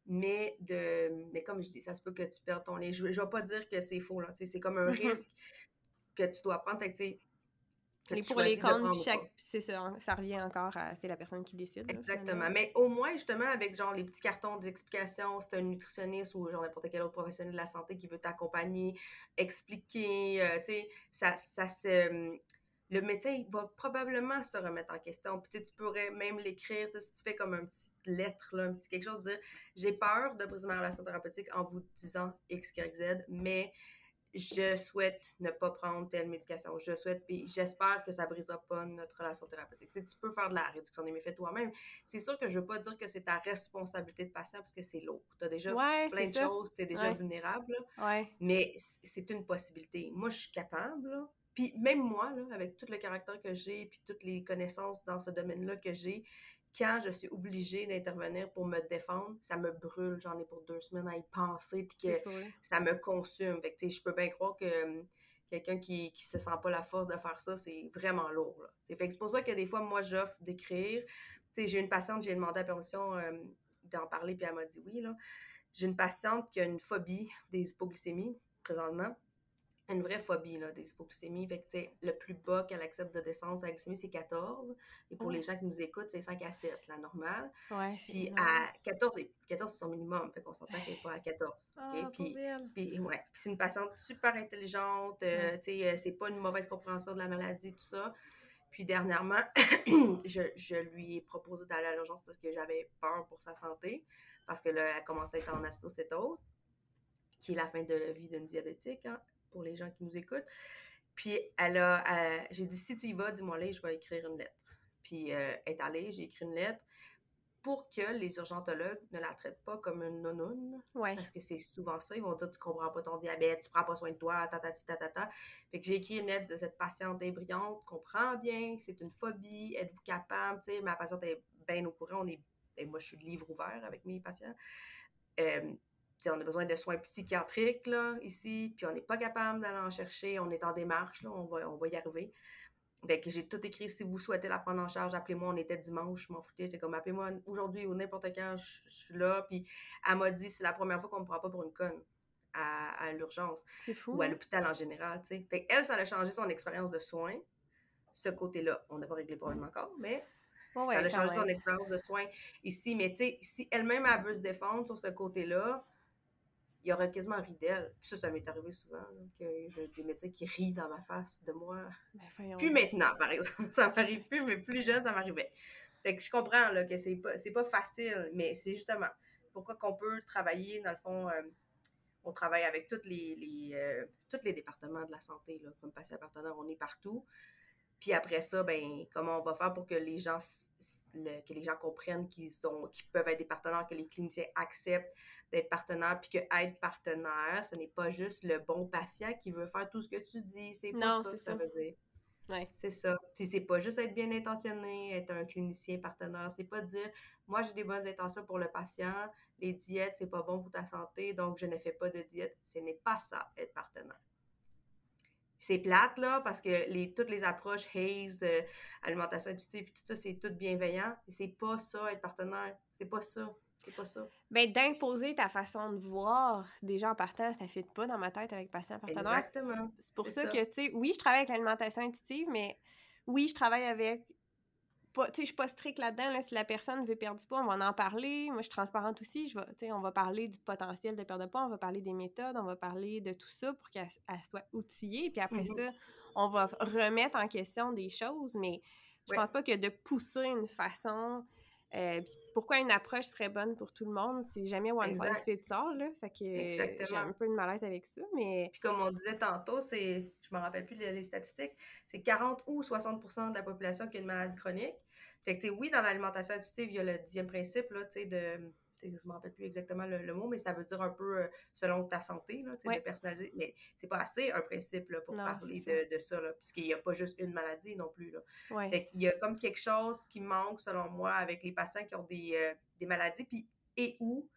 mais de mais comme je dis, ça se peut que tu perdes ton lait. Je ne vais pas dire que c'est faux, là, c'est comme un risque que tu dois prendre. Fait que, Et pour les comptes, chaque, c'est ça, ça revient encore à c'est la personne qui décide. Exactement. Mais au moins, justement, avec genre les petits cartons d'explication, c'est un nutritionniste ou genre n'importe quel autre professionnel de la santé qui veut t'accompagner, expliquer, euh, tu sais, ça, ça se le médecin il va probablement se remettre en question. Puis tu pourrais même l'écrire, si tu fais comme un petit lettre, là, un petit quelque chose, dire j'ai peur de briser ma relation thérapeutique en vous disant X, Y, Z, mais je souhaite ne pas prendre telle médication. Je souhaite, puis j'espère que ça brisera pas notre relation thérapeutique. Tu, tu peux faire de la réduction des méfaits toi-même. C'est sûr que je veux pas dire que c'est ta responsabilité de patient parce que c'est lourd. Tu as déjà plein de choses, tu es déjà vulnérable. Mais c'est une possibilité. Moi, je suis capable. Puis même moi, là, avec tout le caractère que j'ai, puis toutes les connaissances dans ce domaine-là que j'ai, quand je suis obligée d'intervenir pour me défendre, ça me brûle. J'en ai pour deux semaines à y penser, puis que ça me consume. Fait que, je peux bien croire que hum, quelqu'un qui, qui se sent pas la force de faire ça, c'est vraiment lourd. Fait que c'est pour ça que des fois, moi, j'offre d'écrire. J'ai une patiente, j'ai demandé la permission hum, d'en parler, puis elle m'a dit oui. J'ai une patiente qui a une phobie des hypoglycémies, présentement. Une vraie phobie là, des hypoglycémies. Fait que, le plus bas qu'elle accepte de descendre sa glycémie, c'est 14. Et pour les gens qui nous écoutent, c'est 5 à 7, la normale. Ouais, puis à 14, 14 c'est son minimum. Fait qu'on s'entend qu'elle n'est pas à 14. Ah, Puis, puis, ouais. Puis c'est une patiente super intelligente. Euh, tu sais, c'est pas une mauvaise compréhension de la maladie, tout ça. Puis dernièrement, je, je, lui ai proposé d'aller à l'urgence parce que j'avais peur pour sa santé. Parce que là, elle commençait à être en acétocétose, qui est la fin de la vie d'une diabétique. Hein pour les gens qui nous écoutent. Puis elle a, j'ai dit si tu y vas, dis-moi là, je vais écrire une lettre. Puis euh, elle est allée, j'ai écrit une lettre pour que les urgentologues ne la traitent pas comme une nonoune. Ouais. Parce que c'est souvent ça, ils vont dire tu comprends pas ton diabète, tu prends pas soin de toi, ta ta ta ta ta. Fait que j'ai écrit une lettre de cette patiente est brillante, comprend bien, c'est une phobie, êtes-vous capable, tu sais, ma patiente est bien au courant, on est, ben, moi je suis livre ouvert avec mes patients. Euh, on a besoin de soins psychiatriques là, ici, puis on n'est pas capable d'aller en chercher, on est en démarche, là, on, va, on va y arriver. Fait que j'ai tout écrit, si vous souhaitez la prendre en charge, appelez-moi, on était dimanche, je m'en foutais, j'étais comme, appelez-moi aujourd'hui ou n'importe quand, je, suis là, puis elle m'a dit, c'est la première fois qu'on me prend pas pour une conne à, l'urgence. C'est fou. Ou à hein? l'hôpital en général, tu sais. Fait elle, ça a changé son expérience de soins, ce côté-là. On n'a pas réglé le problème encore, mais ça a changé son expérience de soins ici. Mais tu sais, si elle-même, elle veut se défendre sur ce côté-là, il y aurait quasiment ri d'elle. ça, ça m'est arrivé souvent, que j'ai des médecins qui rient dans ma face de moi. Ben, plus maintenant, par exemple. Ça m'arrive plus, mais plus jeune, ça m'arrivait. Fait que je comprends là, que c'est pas, pas facile, mais c'est justement pourquoi qu'on peut travailler, dans le fond, euh, on travaille avec tous les, les euh, tous les départements de la santé, là, comme patient partenaire, on est partout. Puis après ça, ben, comment on va faire pour que les gens, que les gens comprennent qu'ils qu'ils peuvent être des partenaires, que les cliniciens acceptent d'être partenaire, puis que être partenaire, ce n'est pas juste le bon patient qui veut faire tout ce que tu dis. C'est pas ça que ça, veut dire. C'est ça. Puis c'est pas juste être bien intentionné, être un clinicien partenaire. C'est pas dire, moi j'ai des bonnes intentions pour le patient, les diètes, c'est pas bon pour ta santé, donc je ne fais pas de diète. Ce n'est pas ça, être partenaire c'est plate, là, parce que les, toutes les approches Haze, euh, alimentation intuitive, tout ça, c'est tout bienveillant. C'est pas ça, être partenaire. C'est pas ça. C'est pas ça. Ben, d'imposer ta façon de voir des gens partant, ça ne fit pas dans ma tête avec patient partenaire. Exactement. C'est pour ça, que, tu sais, oui, je travaille avec l'alimentation intuitive, mais oui, je travaille avec tu sais, je suis pas stricte là-dedans. Si la personne veut perdre du poids, on va en parler. Moi, je suis transparente aussi. Je vais, on va parler du potentiel de perdre de poids, on va parler des méthodes, on va parler de tout ça pour qu'elle soit outillée. Puis après mm-hmm. ça, on va remettre en question des choses. Mais je pense pas que de pousser une façon. Euh, pourquoi une approche serait bonne pour tout le monde? C'est jamais one size fits all, là. Fait que j'ai un peu de malaise avec ça, mais... Puis comme on disait tantôt, c'est, je me rappelle plus les, statistiques, c'est 40 ou 60% de la population qui a une maladie chronique. Fait que, oui, dans l'alimentation intuitive, il y a le dixième principe, là, tu sais, de je ne me rappelle plus exactement le, mot, mais ça veut dire un peu euh, selon ta santé, là, de personnaliser. Mais c'est pas assez un principe là, pour parler de, ça, là, puisqu'il n'y a pas juste une maladie non plus. Là. il y a comme quelque chose qui manque, selon moi, avec les patients qui ont des, euh, des maladies, puis et où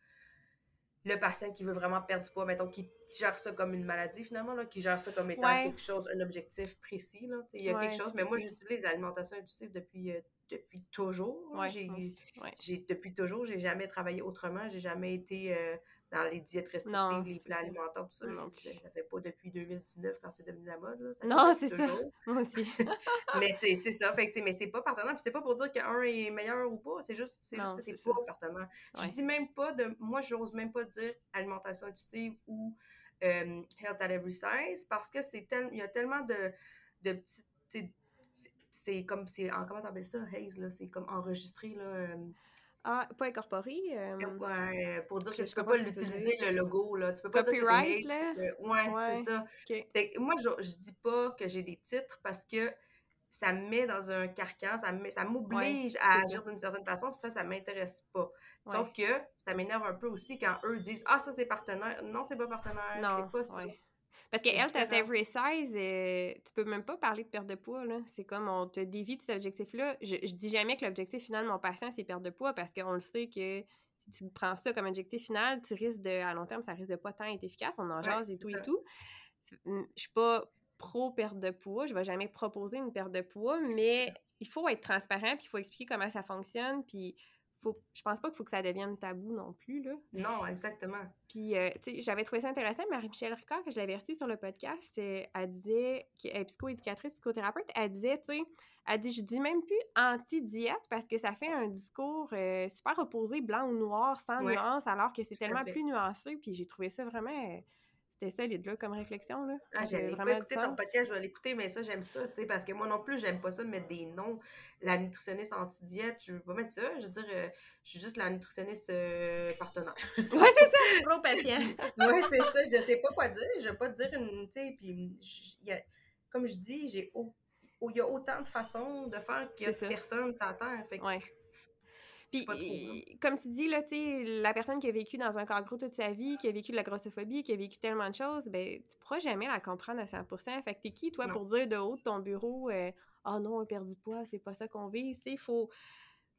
le patient qui veut vraiment perdre du poids, mettons, qui, gère ça comme une maladie finalement, là, qui gère ça comme étant quelque chose, un objectif précis. Là, il y a quelque chose, mais moi j'utilise l'alimentation intuitive depuis, euh, depuis toujours. j'ai, depuis toujours, j'ai jamais travaillé autrement, j'ai jamais été euh, dans les diètes restrictives, les plats alimentaires, tout ça. Non, je ne fait pas depuis 2019 quand c'est devenu la mode. Là. non, c'est ça. Moi aussi. mais c'est ça. Fait que, mais c'est pas partenaire. Puis c'est pas pour dire qu'un est meilleur ou pas. C'est juste, c'est juste que c'est pas partenaire. Je dis même pas de. Moi, j'ose même pas dire alimentation intuitive ou euh, health at every size parce que c'est tel... il y a tellement de, de petites. C'est comme. Comment t'appelles ça, Haze? Là? C'est comme enregistré. Là, euh, ah, pas incorporé? Euh... Ouais, pour dire que tu peux pas l'utiliser, le logo, là. Tu peux pas Copyright, dire que là? Ouais, c'est ça. moi, je, je dis pas que j'ai des titres parce que ça me met dans un carcan, ça ça m'oblige à agir d'une certaine façon, puis ça, ça m'intéresse pas. Sauf que ça m'énerve un peu aussi quand eux disent « Ah, ça, c'est partenaire. » Non, c'est pas partenaire, c'est pas ça. Parce que Health at Every Size, euh, tu peux même pas parler de perte de poids. C'est comme on te dévie de cet objectif-là. Je, je dis jamais que l'objectif final de mon patient, c'est perdre de poids parce qu'on le sait que si tu prends ça comme objectif final, tu risques de, à long terme, ça risque de pas tant être efficace. On en jase et tout et tout. Je suis pas pro perte de poids. Je vais jamais proposer une perte de poids, mais il faut être transparent puis il faut expliquer comment ça fonctionne. Puis faut, je pense pas qu'il faut que ça devienne tabou non plus, là. Non, exactement. Puis, euh, tu sais, j'avais trouvé ça intéressant. Marie-Michel Ricard, que je l'avais reçue sur le podcast, euh, elle disait, qui est psychoéducatrice, psychothérapeute, elle disait, tu sais, elle dit, je dis même plus anti-diète parce que ça fait un discours euh, super opposé, blanc ou noir, sans nuance, alors que c'est tellement plus nuancé. Puis j'ai trouvé ça vraiment c'était solide, là, comme réflexion, là. Ah, j'aime vraiment écouter ton podcast, je vais l'écouter, mais ça, j'aime ça, tu sais, parce que moi non plus, j'aime pas ça, mettre des noms. La nutritionniste anti-diète, je veux pas mettre ça. Je veux dire, euh, je suis juste la nutritionniste euh, partenaire. ouais, c'est ça, pro-patient. ouais, c'est ça, je sais pas quoi dire. Je vais pas te dire une, tu sais, puis, comme je dis, j'ai il y a autant de façons de faire qu'il y a personne sur la Terre. Fait ouais. Puis, comme tu dis, là, la personne qui a vécu dans un corps gros toute sa vie, qui a vécu de la grossophobie, qui a vécu tellement de choses, ben, tu pourras jamais la comprendre à 100% Fait que t'es qui, toi, pour dire de haut de ton bureau, euh, ah oh non, on perd du poids, c'est pas ça qu'on vise, tu il faut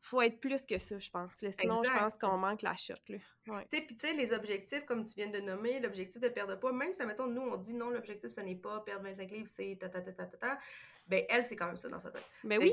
faut être plus que ça, je pense. sinon, je pense qu'on manque la chute. Là. Ouais. Tu sais, puis tu sais, les objectifs, comme tu viens de nommer, l'objectif de perdre de poids, même si, mettons, nous, on dit non, l'objectif, ce n'est pas perdre 25 livres, c'est ta ta ta ta ta ta, ben elle, c'est quand même ça dans sa tête. Ben oui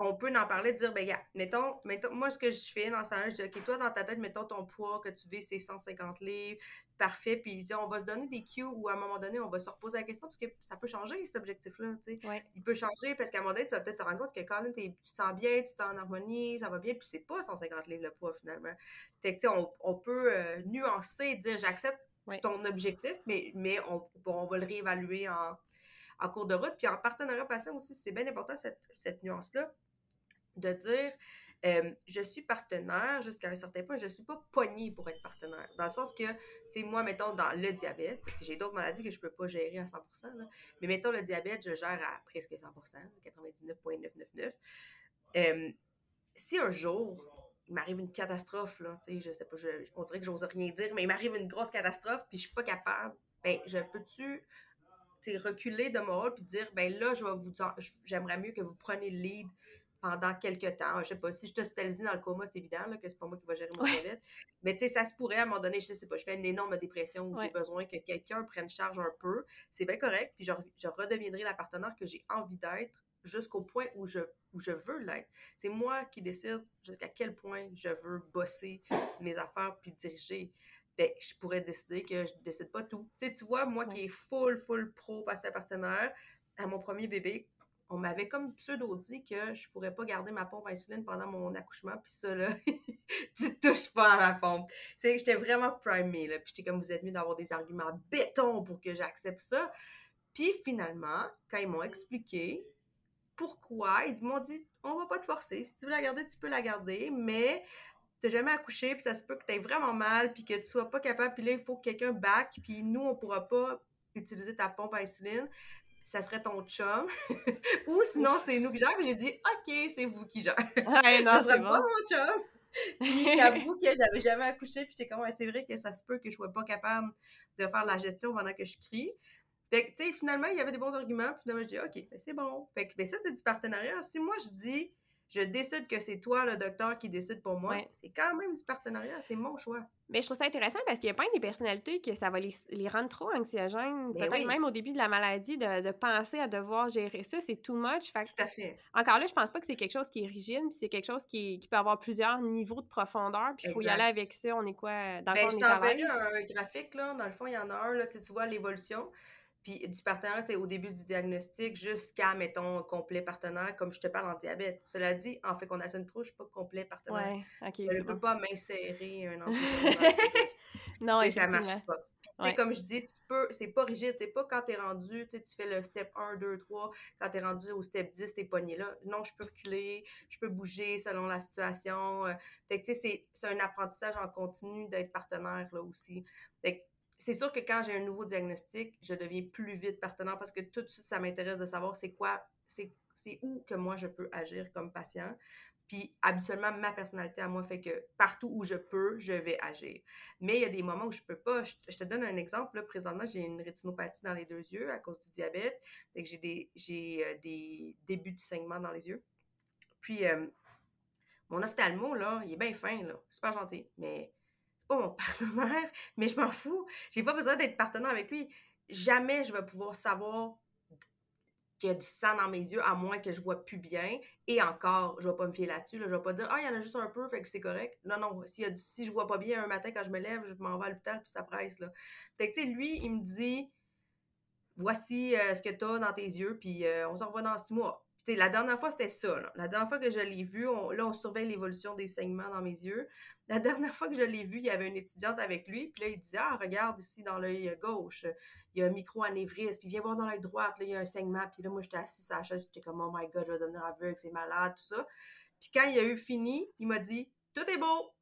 on peut en parler, dire, ben, gars, mettons, mettons, moi, ce que je fais dans ce temps-là, je dis, OK, toi, dans ta tête, mettons ton poids que tu vis, c'est 150 livres, parfait, puis dis, on va se donner des cues où, à un moment donné, on va se reposer la question, parce que ça peut changer, cet objectif-là, tu sais. Il peut changer, parce qu'à un moment donné, tu vas peut-être te rendre compte que quand même, tu te sens bien, tu te sens en harmonie, ça va bien, puis c'est pas 150 livres le poids, finalement. Fait que, tu sais, on, peut euh, nuancer, dire, j'accepte ton objectif, mais, mais on, on va le réévaluer en, en cours de route. Puis en partenariat patient aussi, c'est bien important cette, cette nuance-là de dire euh, je suis partenaire jusqu'à un certain point, je ne suis pas poignée pour être partenaire. Dans le sens que, tu sais, moi, mettons, dans le diabète, parce que j'ai d'autres maladies que je ne peux pas gérer à 100% mais mettons le diabète, je gère à presque 100% 99,999. Euh, si un jour, il m'arrive une catastrophe, là, tu sais, je sais pas, je, on dirait que j'ose rien dire, mais il m'arrive une grosse catastrophe, puis je suis pas capable, ben, je peux-tu reculer de mon rôle puis dire ben là je vais vous j'aimerais mieux que vous preniez le lead pendant quelques temps. Je sais pas, si je te hospitalisée dans le coma, c'est évident là, que c'est pas moi qui va gérer mon diabète. Mais tu sais, ça se pourrait à un moment donné, je sais pas, je fais une énorme dépression où j'ai besoin que quelqu'un prenne charge un peu. C'est bien correct, puis je, je redeviendrai la partenaire que j'ai envie d'être jusqu'au point où je, où je veux l'être. C'est moi qui décide jusqu'à quel point je veux bosser mes affaires puis diriger. Ben, je pourrais décider que je décide pas tout. Tu sais, tu vois, moi qui est full, full pro passé partenaire, à mon premier bébé, on m'avait comme pseudo dit que je pourrais pas garder ma pompe à insuline pendant mon accouchement, puis ça, là, tu touches pas à ma pompe. C'est que j'étais vraiment primée, là, puis j'étais comme, vous êtes mieux d'avoir des arguments béton pour que j'accepte ça. Puis finalement, quand ils m'ont expliqué pourquoi, ils m'ont dit, on va pas te forcer, si tu veux la garder, tu peux la garder, mais t'as jamais accouché, puis ça se peut que t'aies vraiment mal, puis que tu sois pas capable, puis là, il faut que quelqu'un back, puis nous, on pourra pas utiliser ta pompe à insuline ça serait ton chum. Ou sinon, c'est nous qui gère. J'ai dit, OK, c'est vous qui gère. Ouais, non, ça serait pas mon chum. J'avoue que j'avais jamais accouché, puis j'étais comme, c'est vrai que ça se peut que je sois pas capable de faire la gestion pendant que je crie. Fait que, tu sais, finalement, il y avait des bons arguments, puis finalement, je dis, OK, ben, c'est bon. Fait que, mais ça, c'est du partenariat. Si moi, je dis, je décide que c'est toi, le docteur, qui décide pour moi. C'est quand même du partenariat, c'est mon choix. Mais je trouve ça intéressant parce qu'il y a pas des personnalités que ça va les, rendre trop anxiogènes, ben peut-être même au début de la maladie, de, penser à devoir gérer ça, c'est too much. Fait Tout à fait. Encore là, je pense pas que c'est quelque chose qui est rigide, puis c'est quelque chose qui, peut avoir plusieurs niveaux de profondeur, puis il faut y aller avec ça. On est quoi? Dans ben, je un graphique, là. Dans le fond, il y en a un, là, tu vois l'évolution. Puis du partenaire, au début du diagnostic jusqu'à, mettons, complet partenaire, comme je te parle en diabète. Cela dit, en fécondation de trop, je suis pas complet partenaire. Ouais, ok. Je ne peux pas m'insérer un enfant. non, ça marche pas. sais, Comme je dis, tu peux, c'est pas rigide. C'est pas quand tu es rendu, tu fais le step 1, 2, 3, quand tu es rendu au step 10, t'es pogné là. Non, je peux reculer, je peux bouger selon la situation. Euh, fait que, tu sais, c'est un apprentissage en continu d'être partenaire, là, aussi. Fait c'est sûr que quand j'ai un nouveau diagnostic, je deviens plus vite partenaire parce que tout de suite, ça m'intéresse de savoir c'est quoi, c'est où que moi je peux agir comme patient. Puis habituellement, ma personnalité à moi fait que partout où je peux, je vais agir. Mais il y a des moments où je peux pas. Je, te donne un exemple. Là, présentement, j'ai une rétinopathie dans les deux yeux à cause du diabète. j'ai des, euh, des débuts de saignement dans les yeux. Puis euh, mon ophtalmo, là, il est bien fin, là, super gentil. Mais pas mon partenaire, mais je m'en fous. J'ai pas besoin d'être partenaire avec lui. Jamais je vais pouvoir savoir qu'il y a du sang dans mes yeux, à moins que je vois plus bien. Et encore, je vais pas me fier là-dessus. Là. Je vais pas dire, ah, il y en a juste un peu, fait que c'est correct. Non, non, si, si je vois pas bien un matin quand je me lève, je m'en vais à l'hôpital, puis ça presse. Là. Fait que, tu sais, lui, il me dit, voici euh, ce que tu as dans tes yeux, puis euh, on se revoit dans six mois. La dernière fois, c'était ça. Là. La dernière fois que je l'ai vu, là, on surveille l'évolution des saignements dans mes yeux. La dernière fois que je l'ai vu, il y avait une étudiante avec lui, puis là, il disait Ah, regarde ici dans l'œil gauche, il y a un micro-anévrisme, puis viens voir dans l'œil droit, là, il y a un saignement, puis là, moi, j'étais assise à la chaise, puis j'étais comme Oh my god, je vais devenir aveugle, c'est malade, tout ça. Puis quand il a eu fini, il m'a dit Tout est beau.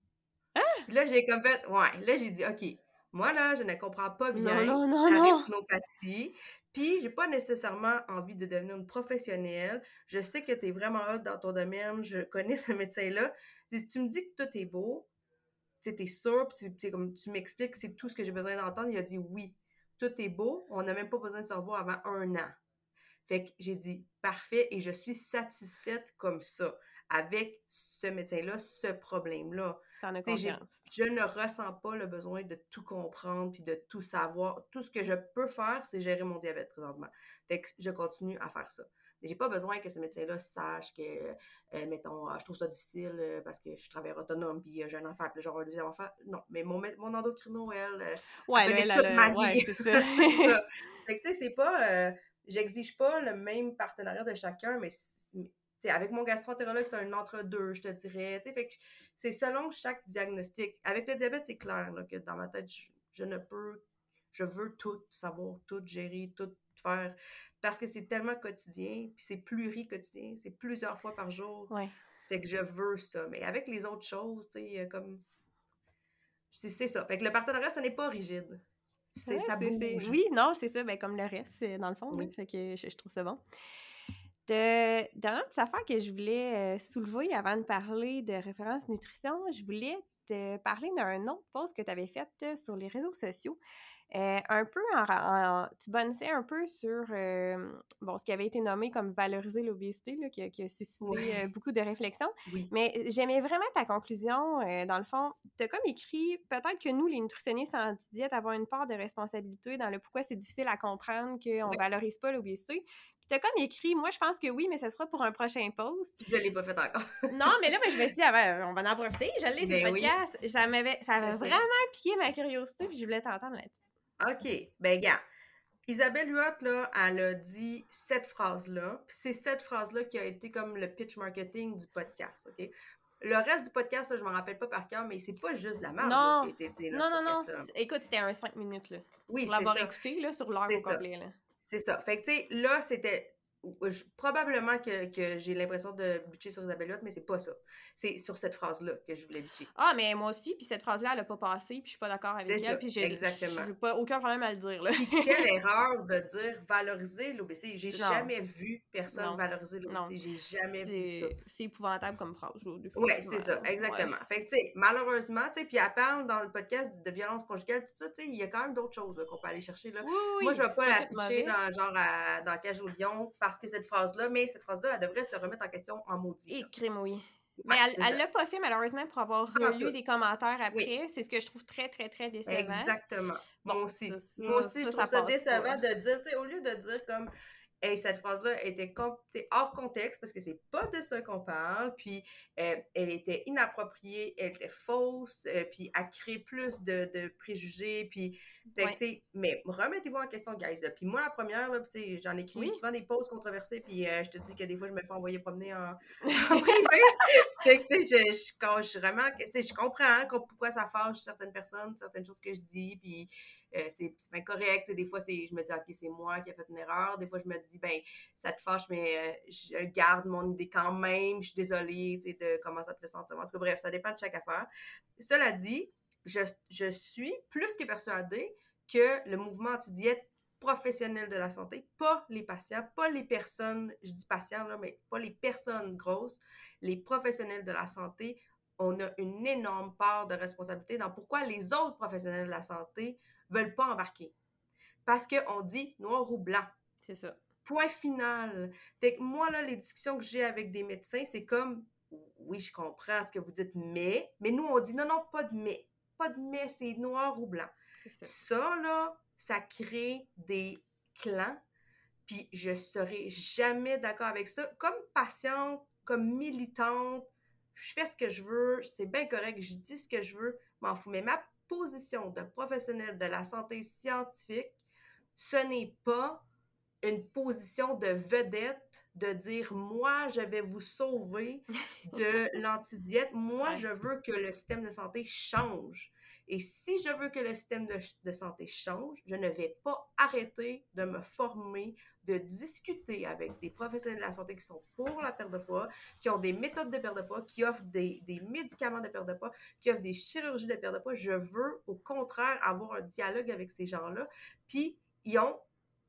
Hein? Puis là, j'ai comme fait Ouais, là, j'ai dit Ok, moi, là, je ne comprends pas bien non, non, la rétinopathie. Puis, j'ai pas nécessairement envie de devenir une professionnelle. Je sais que tu es vraiment hot dans ton domaine. Je connais ce médecin-là. Si tu me dis que tout est beau, tu es sûr, puis tu, comme, tu m'expliques c'est tout ce que j'ai besoin d'entendre. Il a dit oui, tout est beau. On n'a même pas besoin de se revoir avant un an. Fait que j'ai dit parfait et je suis satisfaite comme ça avec ce médecin-là, ce problème-là. Je ne ressens pas le besoin de tout comprendre puis de tout savoir. Tout ce que je peux faire, c'est gérer mon diabète présentement. Fait que je continue à faire ça. Mais j'ai pas besoin que ce médecin-là sache que, euh, mettons, ah, je trouve ça difficile euh, parce que je travaille autonome puis euh, j'ai un enfant puis genre un deuxième enfant. Non, mais mon, mon endocrino, elle, ouais, elle, toute ma vie. c'est ça. Fait que, tu sais, c'est pas... J'exige pas le même partenariat de chacun, mais avec mon gastroentérologue, c'est un entre-deux, je te dirais. Fait que c'est selon chaque diagnostic. Avec le diabète, c'est clair que dans ma tête, je, ne peux, je veux tout savoir, tout gérer, tout faire. Parce que c'est tellement quotidien, puis c'est pluri-quotidien, c'est plusieurs fois par jour. Ouais. Fait que je veux ça. Mais avec les autres choses, tu sais, comme. C'est ça. Fait que le partenariat, ce n'est pas rigide. C'est ça bouge. Oui, non, c'est ça. Ben, comme le reste, dans le fond. Oui. Fait que je, je trouve ça bon. De, dernière petite affaire que je voulais euh, soulever avant de parler de référence nutrition, je voulais te parler d'un autre post que tu avais fait euh, sur les réseaux sociaux. Euh, un peu en, tu bonissais un peu sur bon, ce qui avait été nommé comme valoriser l'obésité, qui, a, qui a suscité beaucoup de réflexions. Mais j'aimais vraiment ta conclusion. dans le fond, tu as comme écrit peut-être que nous, les nutritionnistes en diète, avons une part de responsabilité dans le pourquoi c'est difficile à comprendre qu'on ne valorise pas l'obésité. T'as comme écrit, moi je pense que oui, mais ce sera pour un prochain post. Je l'ai pas fait encore. non, mais là, je me suis dit, ah ben, on va en profiter. Je l'ai sur le ben podcast. Ça m'avait, ça avait vraiment piqué ma curiosité, puis je voulais t'entendre là-dessus. OK. Ben, gars. Isabelle Huot, là, elle a dit cette phrase-là. Puis c'est cette phrase-là qui a été comme le pitch marketing du podcast, OK? Le reste du podcast, là, je ne me rappelle pas par cœur, mais c'est pas juste de la merde non. ce qui a été dit. non, non, non. Écoute, c'était un 5 minutes, là. Oui, c'est ça. Pour l'avoir écouté, là, sur l'heure au complet, là. C'est ça. Fait que, tu sais, là, c'était probablement que, que j'ai l'impression de butcher sur Isabelle Huot, mais c'est pas ça. C'est sur cette phrase-là que je voulais butcher. Ah, mais moi aussi, puis cette phrase-là, elle a pas passé, puis je suis pas d'accord avec elle, puis j'ai pas aucun problème à le dire. Là. quelle erreur de dire valoriser l'obésité. J'ai jamais vu personne valoriser l'obésité. J'ai jamais vu ça. C'est épouvantable comme phrase. Oui, c'est ça, exactement. Fait que, tu sais, malheureusement, tu sais, puis elle parle dans le podcast de violence conjugale, tout ça, tu sais, il y a quand même d'autres choses qu'on peut aller chercher. Là. moi, je vais pas la pitcher dans, genre, à, dans Cage au Lion parce que cette phrase-là, mais cette phrase-là, elle devrait se remettre en question en maudit. Et crime, oui. Mais elle, elle l'a pas fait malheureusement pour avoir relu des commentaires après. C'est ce que je trouve très, très, très décevant. Exactement. Bon, moi aussi. moi aussi, je trouve ça, décevant de dire, tu sais, au lieu de dire comme et cette phrase-là était hors contexte parce que c'est pas de ça qu'on parle. Puis euh, elle était inappropriée, elle était fausse, euh, puis elle crée plus de, de préjugés. Puis, mais remettez-vous en question, guys. Puis moi, la première, j'en écris souvent des pauses controversées, puis euh, je te dis que des fois, je me fais envoyer promener en, en privé. je, je, quand je, vraiment, je comprends pourquoi ça fâche certaines personnes, certaines choses que je dis, puis euh, c'est bien correct. Des fois, je me dis, OK, c'est moi qui ai fait une erreur. Des fois, je me dis, ben, ça te fâche, mais euh, je garde mon idée quand même. Je suis désolée de comment ça te fait sentir. En tout cas, bref, ça dépend de chaque affaire. Cela dit, je, je suis plus que persuadée que le mouvement anti-diète professionnel de la santé, pas les patients, pas les personnes, je dis patients, là, mais pas les personnes grosses, les professionnels de la santé, on a une énorme part de responsabilité dans pourquoi les autres professionnels de la santé veulent pas embarquer. Parce qu'on dit noir ou blanc. C'est ça. Point final. Fait que moi, là, les discussions que j'ai avec des médecins, c'est comme, oui, je comprends ce que vous dites, mais, mais nous, on dit non, non, pas de mais. Pas de mais, c'est noir ou blanc. Ça. ça, là, ça crée des clans, Puis je serai jamais d'accord avec ça. Comme patiente, comme militante, je fais ce que je veux, c'est bien correct, je dis ce que je veux, m'en fous. Mais ma position de professionnel de la santé scientifique, ce n'est pas une position de vedette de dire moi je vais vous sauver de l'antidiète. Moi je veux que le système de santé change. Et si je veux que le système de, santé change, je ne vais pas arrêter de me former, de discuter avec des professionnels de la santé qui sont pour la perte de poids, qui ont des méthodes de perte de poids, qui offrent des, des médicaments de perte de poids, qui offrent des chirurgies de perte de poids. Je veux au contraire avoir un dialogue avec ces gens-là. Puis, ils ont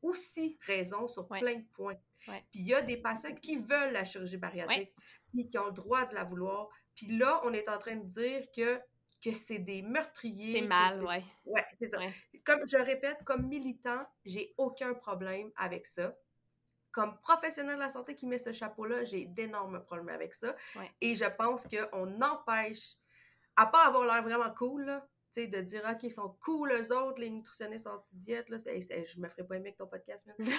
aussi raison sur plein de points. Puis il y a des patients qui veulent la chirurgie bariatrique, puis qui ont le droit de la vouloir. Puis là, on est en train de dire que, que c'est des meurtriers. C'est mal, oui. Ouais, c'est ça. Comme je répète, comme militant, j'ai aucun problème avec ça. Comme professionnel de la santé qui met ce chapeau-là, j'ai d'énormes problèmes avec ça. Et je pense qu'on empêche, à part avoir l'air vraiment cool, là, de dire, OK, ils sont cool, eux autres, les nutritionnistes anti-diète, là, je me ferais pas aimer avec ton podcast, mais...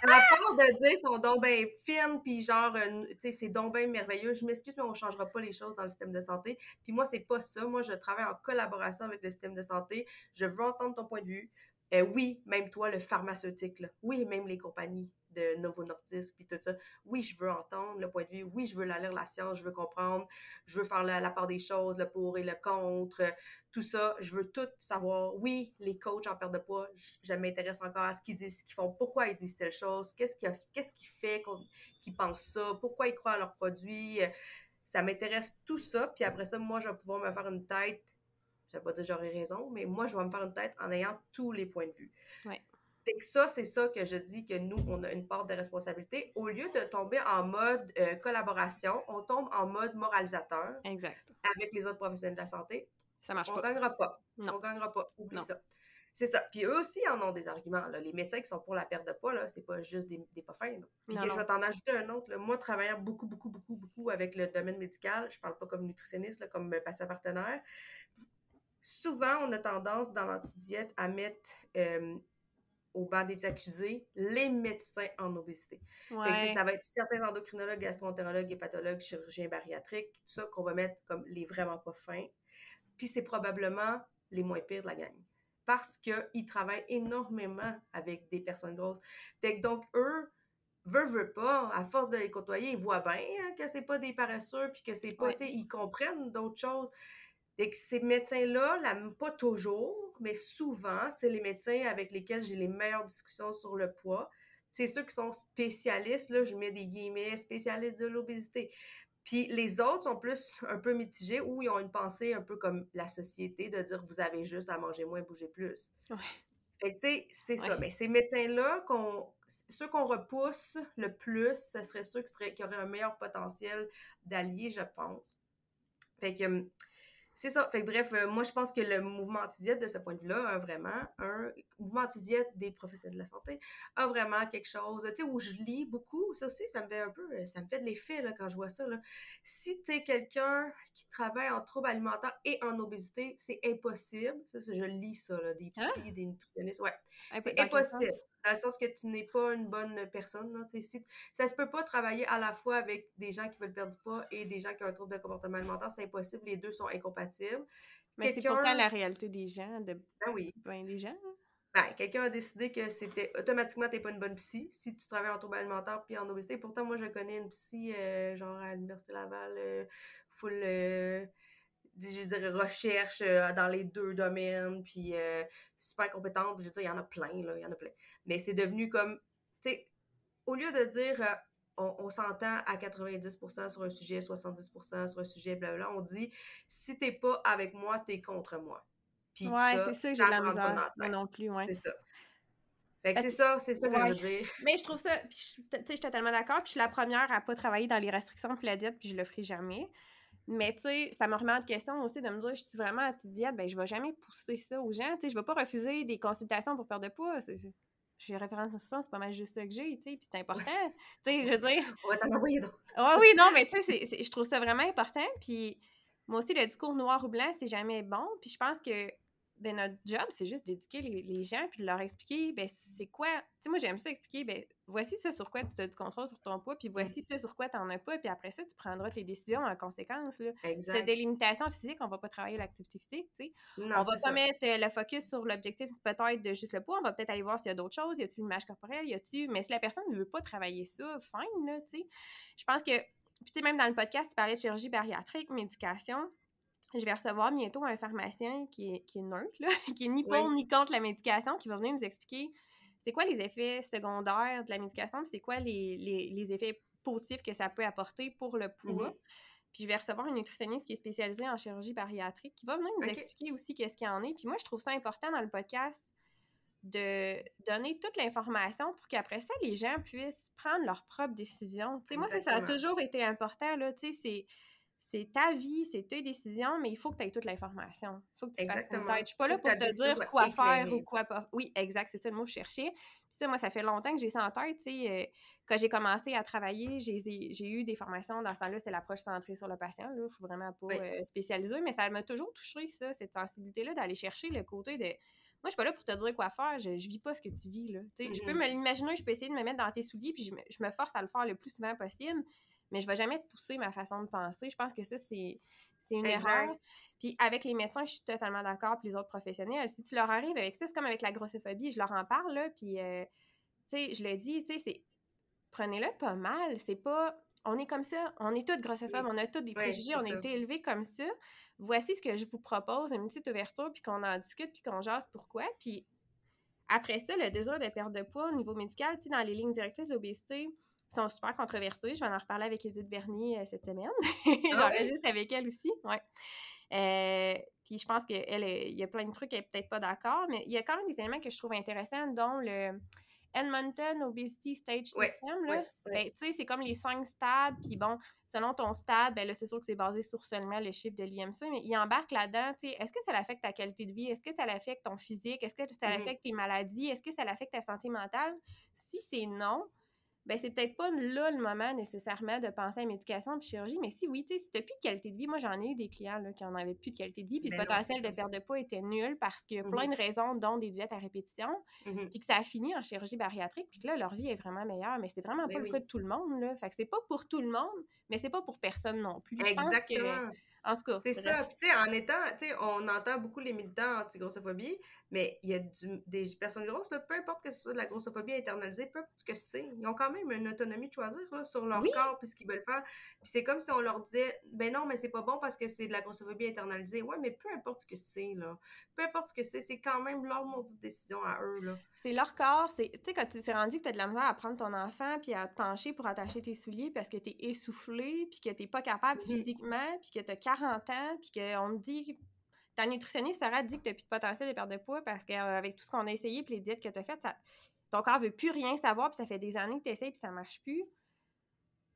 à part de dire, ils sont donc bien fines, puis genre, euh, tu sais, c'est donc bien merveilleux. Je m'excuse, mais on changera pas les choses dans le système de santé. Puis moi, c'est pas ça. Moi, je travaille en collaboration avec le système de santé. Je veux entendre ton point de vue. Euh, oui, même toi, le pharmaceutique, là. Oui, même les compagnies de Novo Nordisk, puis tout ça. Oui, je veux entendre le point de vue. Oui, je veux la lire la science, je veux comprendre. Je veux faire la, part des choses, le pour et le contre, tout ça. Je veux tout savoir. Oui, les coachs en perte de poids, je, m'intéresse encore à ce qu'ils disent, ce qu'ils font, pourquoi ils disent telle chose, qu'est-ce qui, qu'est-ce qui fait qu'ils pensent ça, pourquoi ils croient à leurs produits. Ça m'intéresse tout ça. Puis après ça, moi, je vais pouvoir me faire une tête je vais pas dire j'aurai raison, mais moi, je vais me faire une tête en ayant tous les points de vue. Ouais. Que ça, c'est ça que je dis que nous, on a une part de responsabilité. Au lieu de tomber en mode euh, collaboration, on tombe en mode moralisateur. Exact. Avec les autres professionnels de la santé. Ça marche on pas. On gagnera pas. Non. On gagnera pas. Oublie ça. C'est ça. Puis eux aussi en ont des arguments. Là. Les médecins qui sont pour la perte de poids, là, c'est pas juste des, des pas fins. Puis je vais t'en ajouter un autre. Moi, travaillant beaucoup, beaucoup, beaucoup, beaucoup avec le domaine médical, je parle pas comme nutritionniste, comme patient partenaire, souvent, on a tendance dans l'antidiète à mettre euh, au banc des accusés les médecins en obésité. ça va être certains endocrinologues, gastroentérologues, hépatologues, chirurgiens bariatriques, tout ça qu'on va mettre comme les vraiment pas fins. Puis c'est probablement les moins pires de la gang. Parce qu'ils travaillent énormément avec des personnes grosses. Fait que donc, eux, veulent pas, à force de les côtoyer, ils voient bien hein, que c'est pas des paresseux, puis que c'est pas, tu sais, ils comprennent d'autres choses. Et que ces médecins-là, pas toujours, mais souvent, c'est les médecins avec lesquels j'ai les meilleures discussions sur le poids. C'est ceux qui sont spécialistes, là, je mets des guillemets, spécialistes de l'obésité. Puis les autres sont plus un peu mitigés ou ils ont une pensée un peu comme la société de dire vous avez juste à manger moins, bouger plus. Ouais. Fait tu sais, c'est ça. Mais ces médecins-là, qu'on, ceux qu'on repousse le plus, ce serait ceux qui, seraient, qui auraient un meilleur potentiel d'alliés, je pense. Fait que c'est ça. Fait bref, euh, moi, je pense que le mouvement anti-diète, de ce point de vue-là, vraiment un mouvement anti-diète des professionnels de la santé, a vraiment quelque chose, tu sais, où je lis beaucoup. Ça aussi, ça me fait un peu, euh, ça me fait de l'effet, là, quand je vois ça, là. Si tu es quelqu'un qui travaille en troubles alimentaires et en obésité, c'est impossible. Ça, je lis ça, là, des psy, hein? des nutritionnistes. Ouais. C'est impossible. Dans le sens que tu n'es pas une bonne personne, là. Sais, ça se peut pas travailler à la fois avec des gens qui veulent perdre du poids et des gens qui ont un trouble de comportement alimentaire. C'est impossible. Les deux sont incompatibles mais c'est pourtant la réalité des gens, de ben oui. ben des gens. Ben, quelqu'un a décidé que c'était automatiquement t'es pas une bonne psy si tu travailles en trouble alimentaire puis en obésité. Pourtant, moi, je connais une psy, euh, genre à l'Université Laval, euh, full, euh, je dirais, recherche dans les deux domaines, puis super compétente. Je veux dire, il y en a plein, là, il y en a plein. Mais c'est devenu comme, tu sais, au lieu de dire on, s'entend à 90% sur un sujet, 70% sur un sujet, blablabla. On dit, si t'es pas avec moi, t'es contre moi. Puis ouais, c'est ça que j'ai la misère. Moi non plus, ouais. C'est ça. Fait que c'est ça, c'est ça que je veux dire. Mais je trouve ça, tu sais, je suis totalement d'accord, puis je suis la première à pas travailler dans les restrictions de la diète, puis je le ferai jamais. Mais tu sais, ça me remet en question aussi de me dire, je suis vraiment anti-diète, ben je vais jamais pousser ça aux gens, tu sais, je vais pas refuser des consultations pour perdre de poids, c'est j'ai référence sur ça, c'est pas mal juste ça que j'ai, tu sais, puis c'est important, tu sais, je veux dire... On va t'en envoyer d'autres. Ouais, oui, non, mais tu sais, je trouve ça vraiment important, puis moi aussi, le discours noir ou blanc, c'est jamais bon, puis je pense que ben, notre job, c'est juste d'éduquer les, gens puis de leur expliquer, ben, c'est quoi. Tu sais, moi, j'aime ça expliquer, ben, voici ça sur quoi tu as du contrôle sur ton poids, puis voici ça sur quoi tu n'en as pas, puis après ça, tu prendras tes décisions en conséquence. Là. Exact. des limitations physiques, on va pas travailler l'activité physique, tu sais. On va pas mettre euh, le focus sur l'objectif peut-être de juste le poids, on va peut-être aller voir s'il y a d'autres choses, y a-t-il l'image corporelle, y a-tu. Mais si la personne ne veut pas travailler ça, fine, là, tu sais. Je pense que. Puis, tu sais, même dans le podcast, tu parlais de chirurgie bariatrique, médication je vais recevoir bientôt un pharmacien qui est, qui est neutre, là, qui est ni pour ni contre la médication, qui va venir nous expliquer c'est quoi les effets secondaires de la médication, c'est quoi les, les, effets positifs que ça peut apporter pour le poids. Mm-hmm. Puis je vais recevoir une nutritionniste qui est spécialisée en chirurgie bariatrique qui va venir nous expliquer aussi qu'est-ce qu'il y en est. Puis moi, je trouve ça important dans le podcast de donner toute l'information pour qu'après ça, les gens puissent prendre leurs propres décisions. Tu sais, moi, ça, ça, a toujours été important, là, tu sais, c'est c'est ta vie, c'est tes décisions, mais il faut que tu aies toute l'information. Il faut que tu fasses une tête. Je suis pas là pour te dire quoi faire ou quoi pas. Oui, exact, c'est ça le mot que je cherchais. Puis ça, moi, ça fait longtemps que j'ai ça en tête. Tu sais, euh, quand j'ai commencé à travailler, j'ai eu des formations. Dans ce temps-là, c'est l'approche centrée sur le patient. Là. Je suis vraiment pas euh, spécialisée, mais ça m'a toujours touché, ça, cette sensibilité-là, d'aller chercher le côté de moi, je suis pas là pour te dire quoi faire, je, je vis pas ce que tu vis, là. Je peux mm-hmm. me l'imaginer, je peux essayer de me mettre dans tes souliers, puis je me, je me, force à le faire le plus souvent possible, mais je vais jamais te pousser ma façon de penser. Je pense que ça, c'est une erreur. Puis avec les médecins, je suis totalement d'accord, puis les autres professionnels. Si tu leur arrives avec ça, c'est comme avec la grossophobie, je leur en parle, là, puis, euh, tu sais, je le dis, tu sais, c'est... Prenez-le pas mal, c'est pas... On est comme ça, on est toutes grossophobes, on a toutes des préjugés, on a été élevés comme ça. Voici ce que je vous propose, une petite ouverture, puis qu'on en discute, puis qu'on jase pourquoi. Puis après ça, le désir de perte de poids au niveau médical, tu sais, dans les lignes directrices d'obésité, sont super controversés. Je vais en reparler avec Edith Bernier euh, cette semaine. Ah J'enregistre avec elle aussi. Ouais. Euh, puis je pense qu'il y a plein de trucs qu'elle n'est peut-être pas d'accord, mais il y a quand même des éléments que je trouve intéressants, dont le Edmonton Obesity Stage System. là. Ben, tu sais, c'est comme les cinq stades, puis bon, selon ton stade, ben là, c'est sûr que c'est basé sur seulement le chiffre de l'IMC, mais il embarque là-dedans, tu sais, est-ce que ça affecte ta qualité de vie? Est-ce que ça affecte ton physique? Est-ce que ça mm-hmm. affecte tes maladies? Est-ce que ça affecte ta santé mentale? Si c'est non, ben c'est peut-être pas là le moment nécessairement de penser à médication et chirurgie, mais si oui, tu sais, si t'as plus de qualité de vie, moi j'en ai eu des clients là, qui en avaient plus de qualité de vie, puis le ben potentiel de perte de poids était nul parce qu'il y a plein mm-hmm. de raisons, dont des diètes à répétition, mm-hmm. puis que ça a fini en chirurgie bariatrique, puis que là, leur vie est vraiment meilleure, mais c'est vraiment ben pas le cas de tout le monde, là. Fait que c'est pas pour tout le monde, mais c'est pas pour personne non plus. Exactement. En tout cas, c'est ça. Puis, tu sais, en étant, tu sais, on entend beaucoup les militants anti-grossophobie, mais il y a des personnes grosses, là, peu importe que ce soit de la grossophobie internalisée, peu importe ce que c'est, ils ont quand même une autonomie de choisir là, sur leur corps puis ce qu'ils veulent faire. Puis c'est comme si on leur disait, ben non, mais c'est pas bon parce que c'est de la grossophobie internalisée. Ouais, mais peu importe ce que c'est, là. Peu importe ce que c'est, c'est quand même leur maudite décision à eux, là. C'est leur corps. Tu sais, quand tu t'es rendu que tu as de la misère à prendre ton enfant puis à pencher pour attacher tes souliers parce que tu es essoufflé puis que tu pas capable physiquement puis que tu 40 ans, puis qu'on te dit ta nutritionniste Sarah dit que tu n'as plus de potentiel de perte de poids parce qu'avec tout ce qu'on a essayé puis les diètes que tu as faites, ton corps veut plus rien savoir, puis ça fait des années que tu essayes, puis ça marche plus.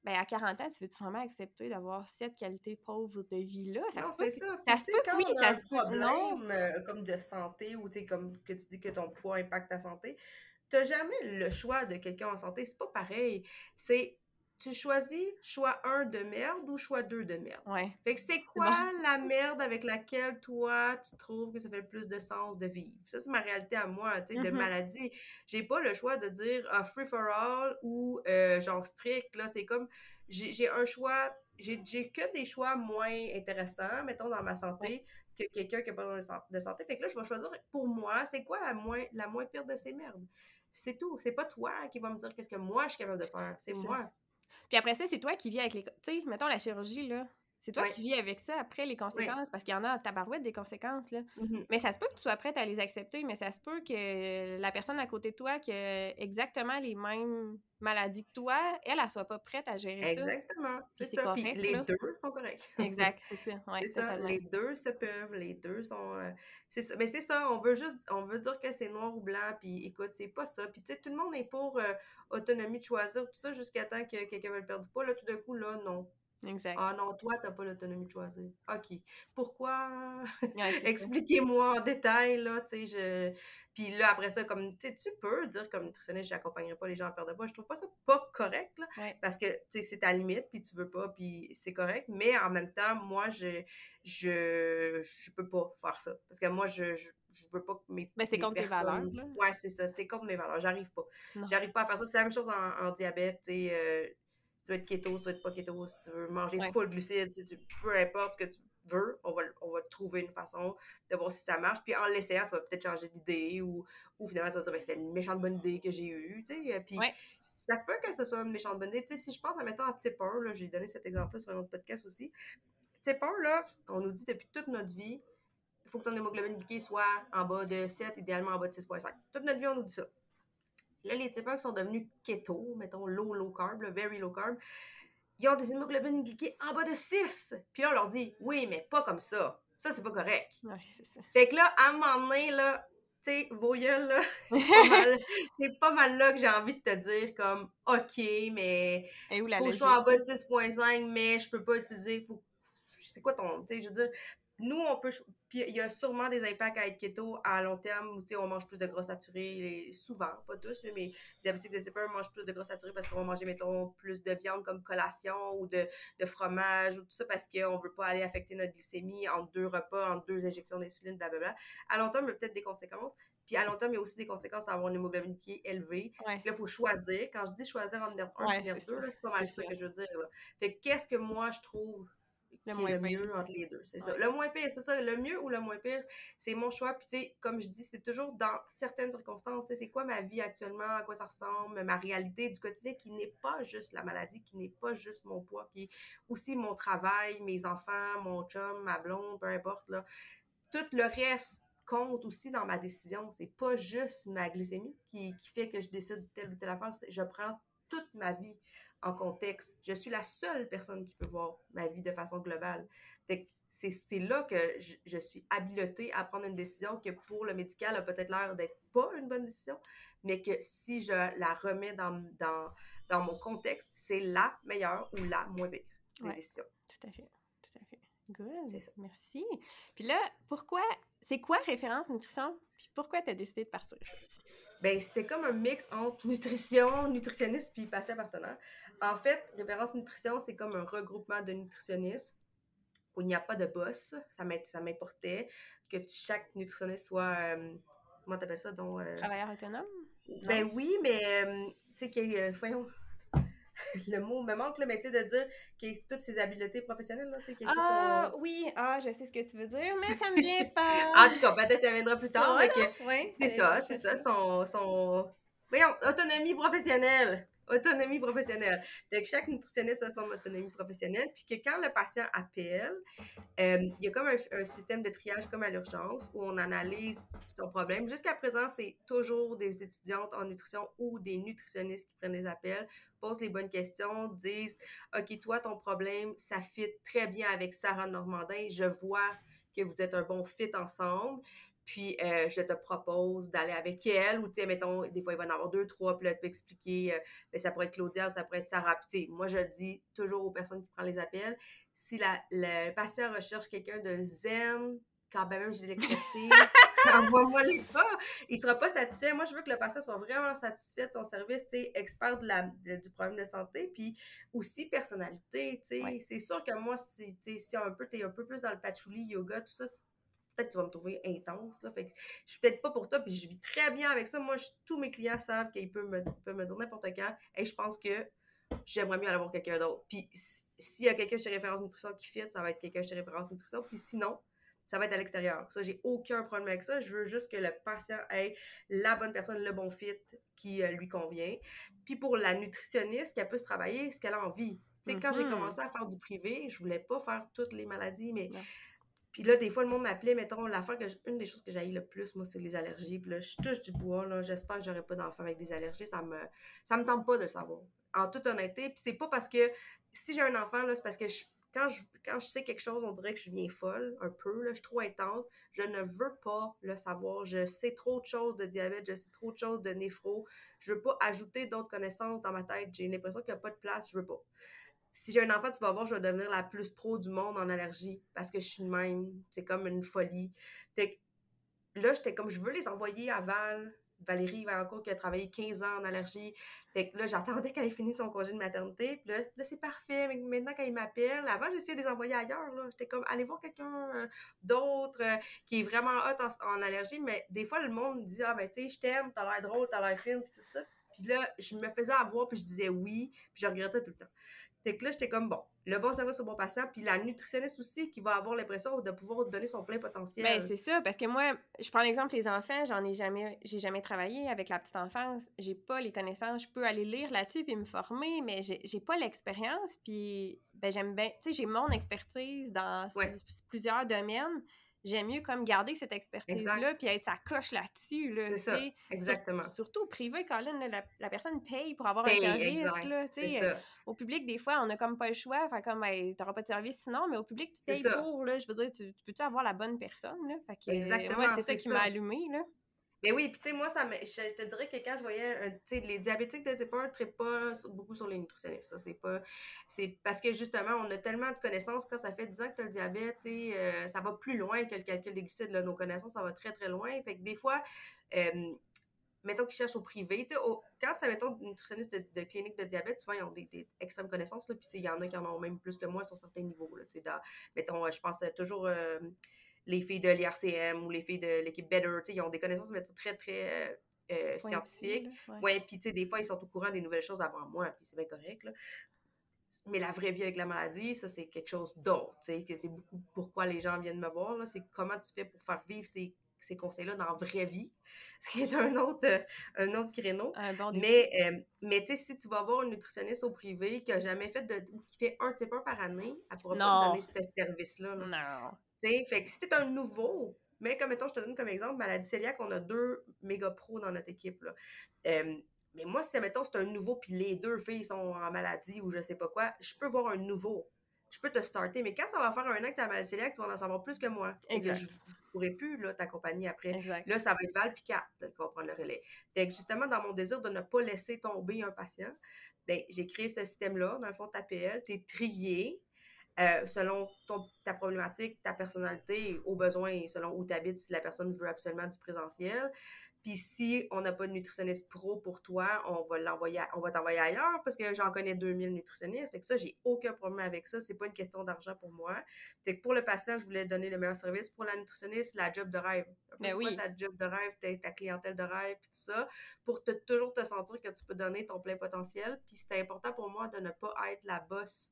Ben, à 40 ans, tu veux-tu vraiment accepter d'avoir cette qualité pauvre de vie-là? Ça non, c'est ça. Ça se peut, oui, ça se peut. Non. Euh, comme de santé, ou comme que tu dis que ton poids impacte ta santé, tu n'as jamais le choix de quelqu'un en santé. C'est pas pareil. C'est tu choisis choix 1 de merde ou choix 2 de merde. Ouais. Fait que c'est quoi la merde avec laquelle toi, tu trouves que ça fait le plus de sens de vivre? Ça, c'est ma réalité à moi, tu sais, de mm-hmm. maladie. J'ai pas le choix de dire ah, free for all ou euh, genre strict, là. C'est comme, j'ai un choix, j'ai que des choix moins intéressants, mettons, dans ma santé, que quelqu'un qui n'a pas de santé. Fait que là, je vais choisir pour moi, c'est quoi la moins, la moins pire de ces merdes? C'est tout. C'est pas toi qui va me dire qu'est-ce que moi je suis capable de faire. C'est moi. Puis après ça, c'est toi qui vis avec les. Tu sais, mettons la chirurgie, là. C'est toi qui vis avec ça après les conséquences, parce qu'il y en a à tabarouette des conséquences, là. Mm-hmm. Mais ça se peut que tu sois prête à les accepter, mais ça se peut que la personne à côté de toi qui a exactement les mêmes maladies que toi, elle, elle soit pas prête à gérer ça. Exactement, c'est ça. Puis les deux sont corrects. exact, c'est ça. les deux se peuvent, les deux sont... Euh, c'est ça, mais c'est ça, on veut juste, on veut dire que c'est noir ou blanc, puis écoute, c'est pas ça. Puis tu sais, tout le monde est pour euh, autonomie de choisir tout ça jusqu'à temps que quelqu'un veut le perdre du poids. Là, tout d'un coup, là, non Exact. Ah non, toi, tu n'as pas l'autonomie de choisir. OK. Pourquoi? Expliquez-moi en détail, là, tu sais, je... Puis là, après ça, comme, tu tu peux dire comme nutritionniste, j'accompagnerai pas les gens à perdre de poids. Je trouve pas ça pas correct, là, parce que, tu sais, c'est ta limite, puis tu veux pas, puis c'est correct. Mais en même temps, moi, je, je, je peux pas faire ça. Parce que moi, je, je veux pas que mes. Mais c'est contre tes valeurs, là. Ouais, c'est ça, c'est contre mes valeurs. J'arrive pas. J'arrive pas à faire ça. C'est la même chose en, diabète. Euh, tu veux être keto, tu veux être pas keto, si tu veux manger full glucides, si tu, peu importe ce que tu veux, on va, on va trouver une façon de voir si ça marche. Puis en l'essayant, tu vas peut-être changer d'idée ou, ou finalement, tu vas dire, ben, c'était une méchante bonne idée que j'ai eue, tu sais. Puis ça se peut que ce soit une méchante bonne idée. Tu sais, si je pense, à mettre en type 1, j'ai donné cet exemple-là sur un autre podcast aussi. Type 1, là, on nous dit depuis toute notre vie, il faut que ton hémoglobine glyquée soit en bas de 7, idéalement en bas de 6,5. Toute notre vie, on nous dit ça. Là, les types 1 qui sont devenus keto, mettons low, low carb, very low carb, ils ont des hémoglobines glyquées en bas de 6. Puis là, on leur dit, oui, mais pas comme ça. Ça, c'est pas correct. Ouais, c'est ça. Fait que là, à un moment donné, là, tu sais, vos là, c'est pas, mal là que j'ai envie de te dire comme, OK, mais faut que je sois en bas de 6.5, mais je peux pas utiliser, faut... c'est quoi ton, tu sais, je veux dire, nous, on peut. Puis il y a sûrement des impacts à être keto à long terme où on mange plus de gras saturés, souvent, pas tous, mais diabétiques de type 1 mangent plus de gras saturés parce qu'on va manger, mettons, plus de viande comme collation ou de, de fromage ou tout ça parce qu'on ne veut pas aller affecter notre glycémie en deux repas, en deux injections d'insuline, blablabla. À long terme, il y a peut-être des conséquences. Puis à long terme, il y a aussi des conséquences d'avoir une hémoglobine qui est élevée. Là, il faut choisir. Quand je dis choisir entre un et deux, c'est pas mal ça, que je veux dire. Fait qu'est-ce que moi je trouve le, moins mieux entre les deux. C'est ça. Le moins pire, c'est ça. Le mieux ou le moins pire, c'est mon choix. Puis, tu sais, comme je dis, c'est toujours dans certaines circonstances. C'est quoi ma vie actuellement, à quoi ça ressemble, ma réalité du quotidien qui n'est pas juste la maladie, qui n'est pas juste mon poids, qui est aussi mon travail, mes enfants, mon chum, ma blonde, peu importe. Là. Tout le reste compte aussi dans ma décision. C'est pas juste ma glycémie qui, qui fait que je décide de telle ou telle affaire. Je prends toute ma vie en contexte. Je suis la seule personne qui peut voir ma vie de façon globale. C'est là que je, suis habilotée à prendre une décision que pour le médical a peut-être l'air d'être pas une bonne décision, mais que si je la remets dans, dans, dans mon contexte, c'est la meilleure ou la moins belle décision. Tout à fait. Tout à fait. Good. Merci. Puis là, pourquoi, c'est quoi référence nutrition? Puis pourquoi tu as décidé de partir? Ben, c'était comme un mix entre nutrition, nutritionniste puis patient partenaire. En fait, Référence Nutrition, c'est comme un regroupement de nutritionnistes où il n'y a pas de boss. Ça m'importait que chaque nutritionniste soit. Euh, comment t'appelles ça? Donc, euh, Travailleur autonome? Ben oui, mais euh, tu sais, qu'il voyons, le mot me manque, là, mais tu sais, de dire qu'il toutes ses habiletés professionnelles. Là, ah, oui, ah, je sais ce que tu veux dire, mais ça me vient pas. en tout cas, peut-être ça viendra plus tard. oui, c'est ça, c'est ça, son, son... Voyons, autonomie professionnelle autonomie professionnelle. Donc, chaque nutritionniste a son autonomie professionnelle, puis que quand le patient appelle, euh, il y a comme un, système de triage comme à l'urgence où on analyse son problème. Jusqu'à présent, c'est toujours des étudiantes en nutrition ou des nutritionnistes qui prennent les appels, posent les bonnes questions, disent OK, toi, ton problème, ça fit très bien avec Sarah Normandin, je vois que vous êtes un bon fit ensemble. Puis, euh, je te propose d'aller avec elle, ou, tu sais, mettons, des fois, il va y en avoir deux, trois, puis là, tu peux expliquer, euh, ben, ça pourrait être Claudia ou ça pourrait être Sarah. Puis, moi, je dis toujours aux personnes qui prennent les appels, si la, le patient recherche quelqu'un de zen, quand même j'ai l'expertise, envoie-moi les pas. Il sera pas satisfait. Moi, je veux que le patient soit vraiment satisfait de son service, tu sais, expert de la, du problème de santé, puis aussi personnalité, tu sais. C'est sûr que moi, si, si un peu, es un peu plus dans le patchouli, yoga, tout ça, peut-être que tu vas me trouver intense. Là. Fait que je suis peut-être pas pour toi, puis je vis très bien avec ça. Moi, tous mes clients savent qu'ils peuvent me, peuvent me dire n'importe quand. Et je pense que j'aimerais mieux aller voir quelqu'un d'autre. Puis s'il y a quelqu'un chez Référence Nutrition qui fit, ça va être quelqu'un chez Référence Nutrition. Puis sinon, ça va être à l'extérieur. Ça, j'ai aucun problème avec ça. Je veux juste que le patient ait la bonne personne, le bon fit qui euh, lui convient. Puis pour la nutritionniste, qu'elle puisse travailler ce qu'elle a envie. Tu sais, quand j'ai mm-hmm. commencé à faire du privé, je voulais pas faire toutes les maladies, mais puis là, des fois, le monde m'appelait, mettons, l'affaire que une des choses que j'haïs le plus, moi, c'est les allergies. Puis là, je touche du bois, là. J'espère que j'aurai pas d'enfants avec des allergies. Ça me, ça me tente pas de savoir. En toute honnêteté. Puis c'est pas parce que si j'ai un enfant, là, c'est parce que quand, je, quand je sais quelque chose, on dirait que je viens folle, un peu, là. Je suis trop intense. Je ne veux pas le savoir. Je sais trop de choses de diabète, je sais trop de choses de néphro. Je veux pas ajouter d'autres connaissances dans ma tête. J'ai l'impression qu'il n'y a pas de place. Je veux pas si j'ai un enfant, tu vas voir, je vais devenir la plus pro du monde en allergie parce que je suis de même. C'est comme une folie. Fait que là, j'étais comme, je veux les envoyer à Val Valérie Valencourt qui a travaillé 15 ans en allergie. Fait que là, j'attendais qu'elle ait fini son congé de maternité. Puis là, là c'est parfait. Maintenant, quand il m'appelle, avant, j'essayais de les envoyer ailleurs. J'étais comme, allez voir quelqu'un euh, d'autre euh, qui est vraiment hot en, allergie. Mais des fois, le monde me dit, ah, ben, tu sais, je t'aime, t'as l'air drôle, t'as l'air fine, puis tout ça. Puis là, je me faisais avoir, puis je disais oui, puis je regrettais tout le temps. Fait que là, j'étais comme, bon, le bon service au bon patient, puis la nutritionniste aussi qui va avoir l'impression de pouvoir donner son plein potentiel. Bien, c'est ça, parce que moi, je prends l'exemple des enfants, j'en ai jamais, j'ai jamais travaillé avec la petite enfance, j'ai pas les connaissances, je peux aller lire là-dessus puis me former, mais j'ai pas l'expérience, puis ben j'aime bien, tu sais, j'ai mon expertise dans plusieurs domaines, j'aime mieux comme garder cette expertise-là puis être sa coche là-dessus. Là, c'est ça, exactement. surtout au privé, Colin, la, personne paye pour avoir un service. Là, euh, au public, des fois, on n'a comme pas le choix. Enfin, comme, tu n'auras pas de service sinon, mais au public, tu payes pour. Là, je veux dire, tu, peux-tu avoir la bonne personne? Là? Fait que, exactement. c'est ça qui m'a allumé. Là. Mais oui, puis tu sais, moi, ça je te dirais que quand je voyais, tu sais, les diabétiques de type 1 ne pas beaucoup sur les nutritionnistes. C'est pas, c'est parce que justement, on a tellement de connaissances quand ça fait 10 ans que tu as le diabète, tu sais, euh, ça va plus loin que le calcul des glucides. Là. Nos connaissances, ça va très, très loin. Fait que des fois, euh, mettons qu'ils cherchent au privé, sais, quand c'est, mettons, nutritionniste de, de, clinique de diabète, vois, ils ont des, extrêmes connaissances, là, puis il y en a qui en ont même plus que moi sur certains niveaux, là, sais, mettons, je pense toujours... Euh, les filles de l'IRCM ou les filles de l'équipe Better, ils ont des connaissances mais très, très euh, euh, scientifiques. Ouais, puis tu sais, des fois, ils sont au courant des nouvelles choses avant moi, puis c'est bien correct, là. Mais la vraie vie avec la maladie, ça, c'est quelque chose d'autre, c'est beaucoup pourquoi les gens viennent me voir, là, c'est comment tu fais pour faire vivre ces, ces conseils-là dans la vraie vie, ce qui est un autre, un autre créneau. mais, euh, mais tu sais, si tu vas voir une nutritionniste au privé qui a jamais fait de, qui fait un type 1 par année, elle pourra pas te donner ce service-là. Non fait que si t'es un nouveau, mais comme mettons, je te donne comme exemple, maladie cœliaque, on a deux méga pros dans notre équipe. Là. Euh, mais moi, si mettons, c'est un nouveau, puis les deux filles sont en maladie ou je sais pas quoi, je peux voir un nouveau. Je peux te starter, mais quand ça va faire un an que tu as maladie cœliaque, tu vas en savoir plus que moi. Exact. je, ne pourrais plus t'accompagner après. Là, ça va être Val puis Kat qui va prendre le relais. Fait que justement, dans mon désir de ne pas laisser tomber un patient, ben, j'ai créé ce système-là. Dans le fond, ta PL, tu es trié, euh, selon ta problématique, ta personnalité, au besoin, selon où tu habites, si la personne veut absolument du présentiel. Puis si on n'a pas de nutritionniste pro pour toi, on va l'envoyer, on va t'envoyer ailleurs parce que j'en connais 2000 nutritionnistes. Fait que ça, j'ai aucun problème avec ça. C'est pas une question d'argent pour moi. Fait que pour le patient, je voulais donner le meilleur service. Pour la nutritionniste, la job de rêve. Mais ben oui. ta job de rêve, ta, clientèle de rêve, puis tout ça, pour te, toujours te sentir que tu peux donner ton plein potentiel. Puis c'était important pour moi de ne pas être la bosse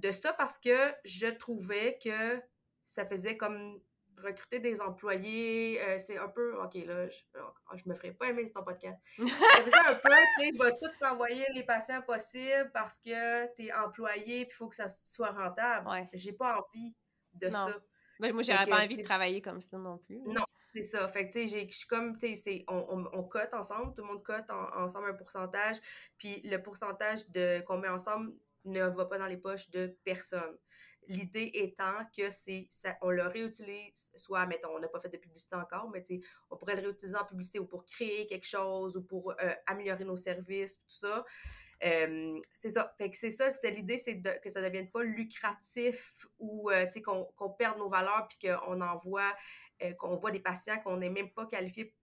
de ça parce que je trouvais que ça faisait comme recruter des employés, euh, c'est un peu, OK, là, je, oh, je me ferais pas aimer ton podcast. ça faisait un peu, tu sais, je vais tout t'envoyer les patients possibles parce que tu es employé puis il faut que ça soit rentable. J'ai pas envie de ça. Mais moi, j'aurais pas envie de travailler comme ça non plus. Non, c'est ça. Fait que, tu sais, je suis comme, tu sais, on, on, on, cote ensemble, tout le monde cote ensemble un pourcentage, puis le pourcentage de qu'on met ensemble ne va pas dans les poches de personne. L'idée étant que c'est on le réutilise, soit, mettons, on n'a pas fait de publicité encore, mais on pourrait le réutiliser en publicité ou pour créer quelque chose ou pour euh, améliorer nos services, tout ça. Euh, c'est ça. Fait que c'est ça, c'est l'idée, c'est que ça ne devienne pas lucratif ou euh, qu'on perde nos valeurs puis qu'on envoie, qu'on voit des patients qu'on n'est même pas qualifiés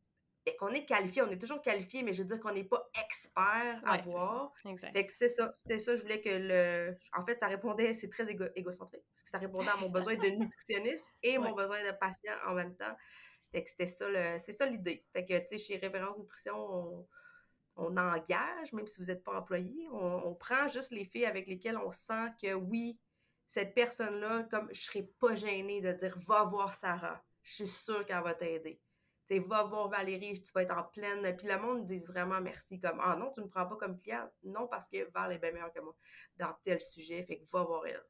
ben, qu'on est qualifié, on est toujours qualifié, mais je veux dire qu'on n'est pas expert à voir. Fait que c'est ça. C'était ça, je voulais que le. En fait, ça répondait, c'est très égocentrique, parce que ça répondait à mon besoin de nutritionniste et mon besoin de patient en même temps. Fait que c'était ça, c'est ça l'idée. Fait que, tu sais, chez Référence Nutrition, on, engage, même si vous n'êtes pas employé, on, prend juste les filles avec lesquelles on sent que oui, cette personne-là, comme je serais pas gênée de dire va voir Sarah, je suis sûre qu'elle va t'aider sais, va voir Valérie, tu vas être en pleine. Puis le monde dit vraiment merci, comme Ah non, tu ne me prends pas comme client. Non, parce que Val est bien meilleure que moi dans tel sujet, fait que va voir elle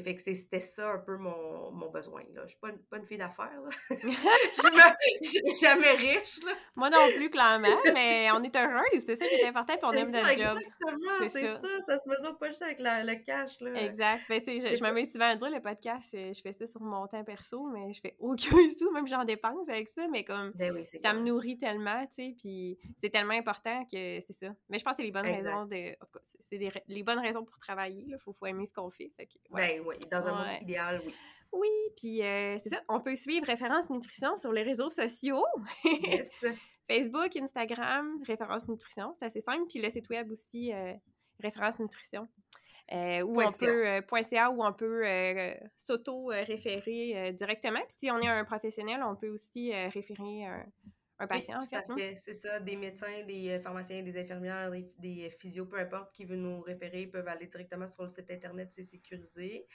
fait que c'était ça un peu mon, mon besoin. Là. Je suis pas une, pas une fille d'affaires. je suis jamais riche. Là. Moi non plus, clairement, mais on est heureux. C'est ça qui est important, puis on aime notre job. Exactement, c'est ça. ça. se mesure pas juste avec le cash. Là. Exact. Ben, je, je m'amuse souvent à dire, le podcast, euh, je fais ça sur mon temps perso, mais je fais aucun sou, même j'en dépense avec ça, mais comme ben ça me nourrit tellement, tu sais, puis c'est tellement important que c'est ça. Mais je pense que c'est les bonnes raisons de... En tout cas, c'est les bonnes raisons pour travailler. Il faut, faut aimer ce qu'on fait. fait que, ouais. Ben oui, dans un monde idéal, oui. Oui, puis euh, c'est ça, on peut suivre Référence Nutrition sur les réseaux sociaux. yes. Facebook, Instagram, référence nutrition, c'est assez simple. Puis le site web aussi, référence nutrition. Euh, où on peut, euh, .ca, où on peut euh, s'auto-référer directement. Puis si on est un professionnel, on peut aussi référer un patient, en fait. C'est ça, des médecins, des pharmaciens, des infirmières, des, des physios, peu importe, qui veulent nous référer, peuvent aller directement sur le site Internet, c'est sécurisé.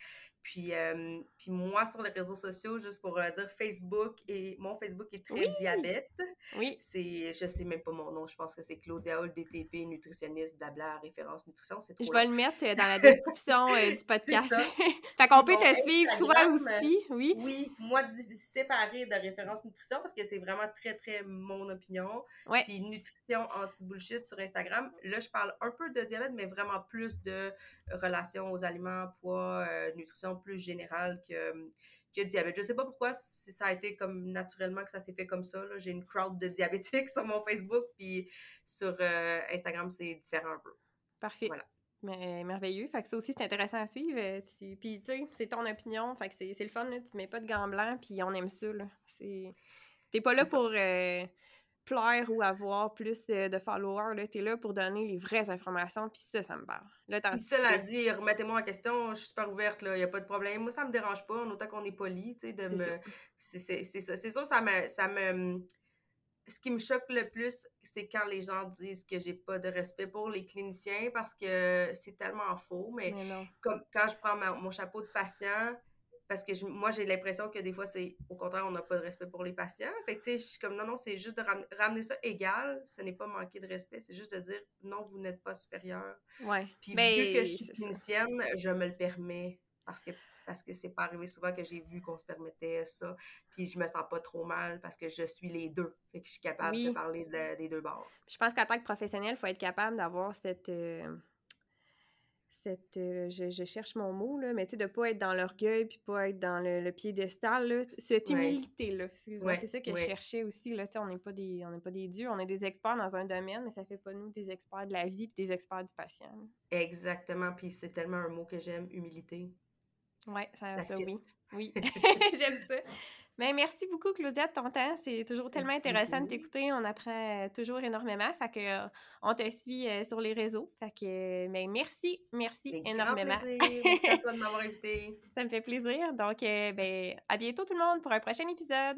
Puis, euh, puis moi, sur les réseaux sociaux, juste pour euh, dire, Facebook, et mon Facebook est très diabète. Oui. C'est, je sais même pas mon nom, je pense que c'est Claudia Hall, DTP, nutritionniste, blabla, référence nutrition. C'est Je vais le mettre euh, dans la description du podcast. fait qu'on peut te suivre, toi aussi, oui? Oui, moi, séparé de référence nutrition, parce que c'est vraiment très, très mon opinion. Ouais. Puis nutrition anti-bullshit sur Instagram. Là, je parle un peu de diabète, mais vraiment plus de relations aux aliments, poids, nutrition plus générale que, que le diabète. Je sais pas pourquoi ça a été comme naturellement que ça s'est fait comme ça. J'ai une crowd de diabétiques sur mon Facebook, puis sur euh, Instagram, c'est différent un peu. Parfait. Voilà. Mais merveilleux. Fait que ça aussi, c'est intéressant à suivre. Euh, puis, tu sais, c'est ton opinion. Fait que c'est le fun, là. Tu mets pas de gants blancs, puis on aime ça, là. T'es pas là pour... Euh, plaire ou avoir plus de followers. Tu es là pour donner les vraies informations, puis ça, ça me parle. Là, puis cela dit, remettez-moi en question, je suis super ouverte, il n'y a pas de problème. Moi, ça me dérange pas, en autant qu'on est poli, tu sais, de me... C'est ça. C'est sûr, ça me, ça me... Ce qui me choque le plus, c'est quand les gens disent que j'ai pas de respect pour les cliniciens parce que c'est tellement faux. Mais, comme quand je prends mon chapeau de patient, parce que moi, j'ai l'impression que des fois, c'est au contraire, on n'a pas de respect pour les patients. Fait que, tu sais, je suis comme, non, non, c'est juste de ramener ça égal. Ce n'est pas manquer de respect, c'est juste de dire, non, vous n'êtes pas supérieur. Ouais. Puis, vu que je suis clinicienne, je me le permets parce que parce que c'est pas arrivé souvent que j'ai vu qu'on se permettait ça. Puis je me sens pas trop mal parce que je suis les deux. Fait que je suis capable de parler des deux bords. Je pense qu'en tant que professionnel, il faut être capable d'avoir cette. Euh, cette euh, je, cherche mon mot, là, mais tu sais, de pas être dans l'orgueil puis pas être dans le, piédestal, là, cette humilité-là. c'est ça que je cherchais aussi, là, tu sais, on n'est pas, des, pas des dieux, on est des experts dans un domaine, mais ça fait pas nous des experts de la vie puis des experts du patient. Exactement, puis c'est tellement un mot que j'aime, humilité. Oui, ça, ça, oui. Oui, j'aime ça. Ben, merci beaucoup, Claudia, de ton temps. C'est toujours tellement intéressant de t'écouter. On apprend euh, toujours énormément. Fait que, euh, on te suit euh, sur les réseaux. Fait que, ben, merci, merci énormément. Merci à toi de m'avoir invité. Ça me fait plaisir. Donc, ben, à bientôt tout le monde pour un prochain épisode.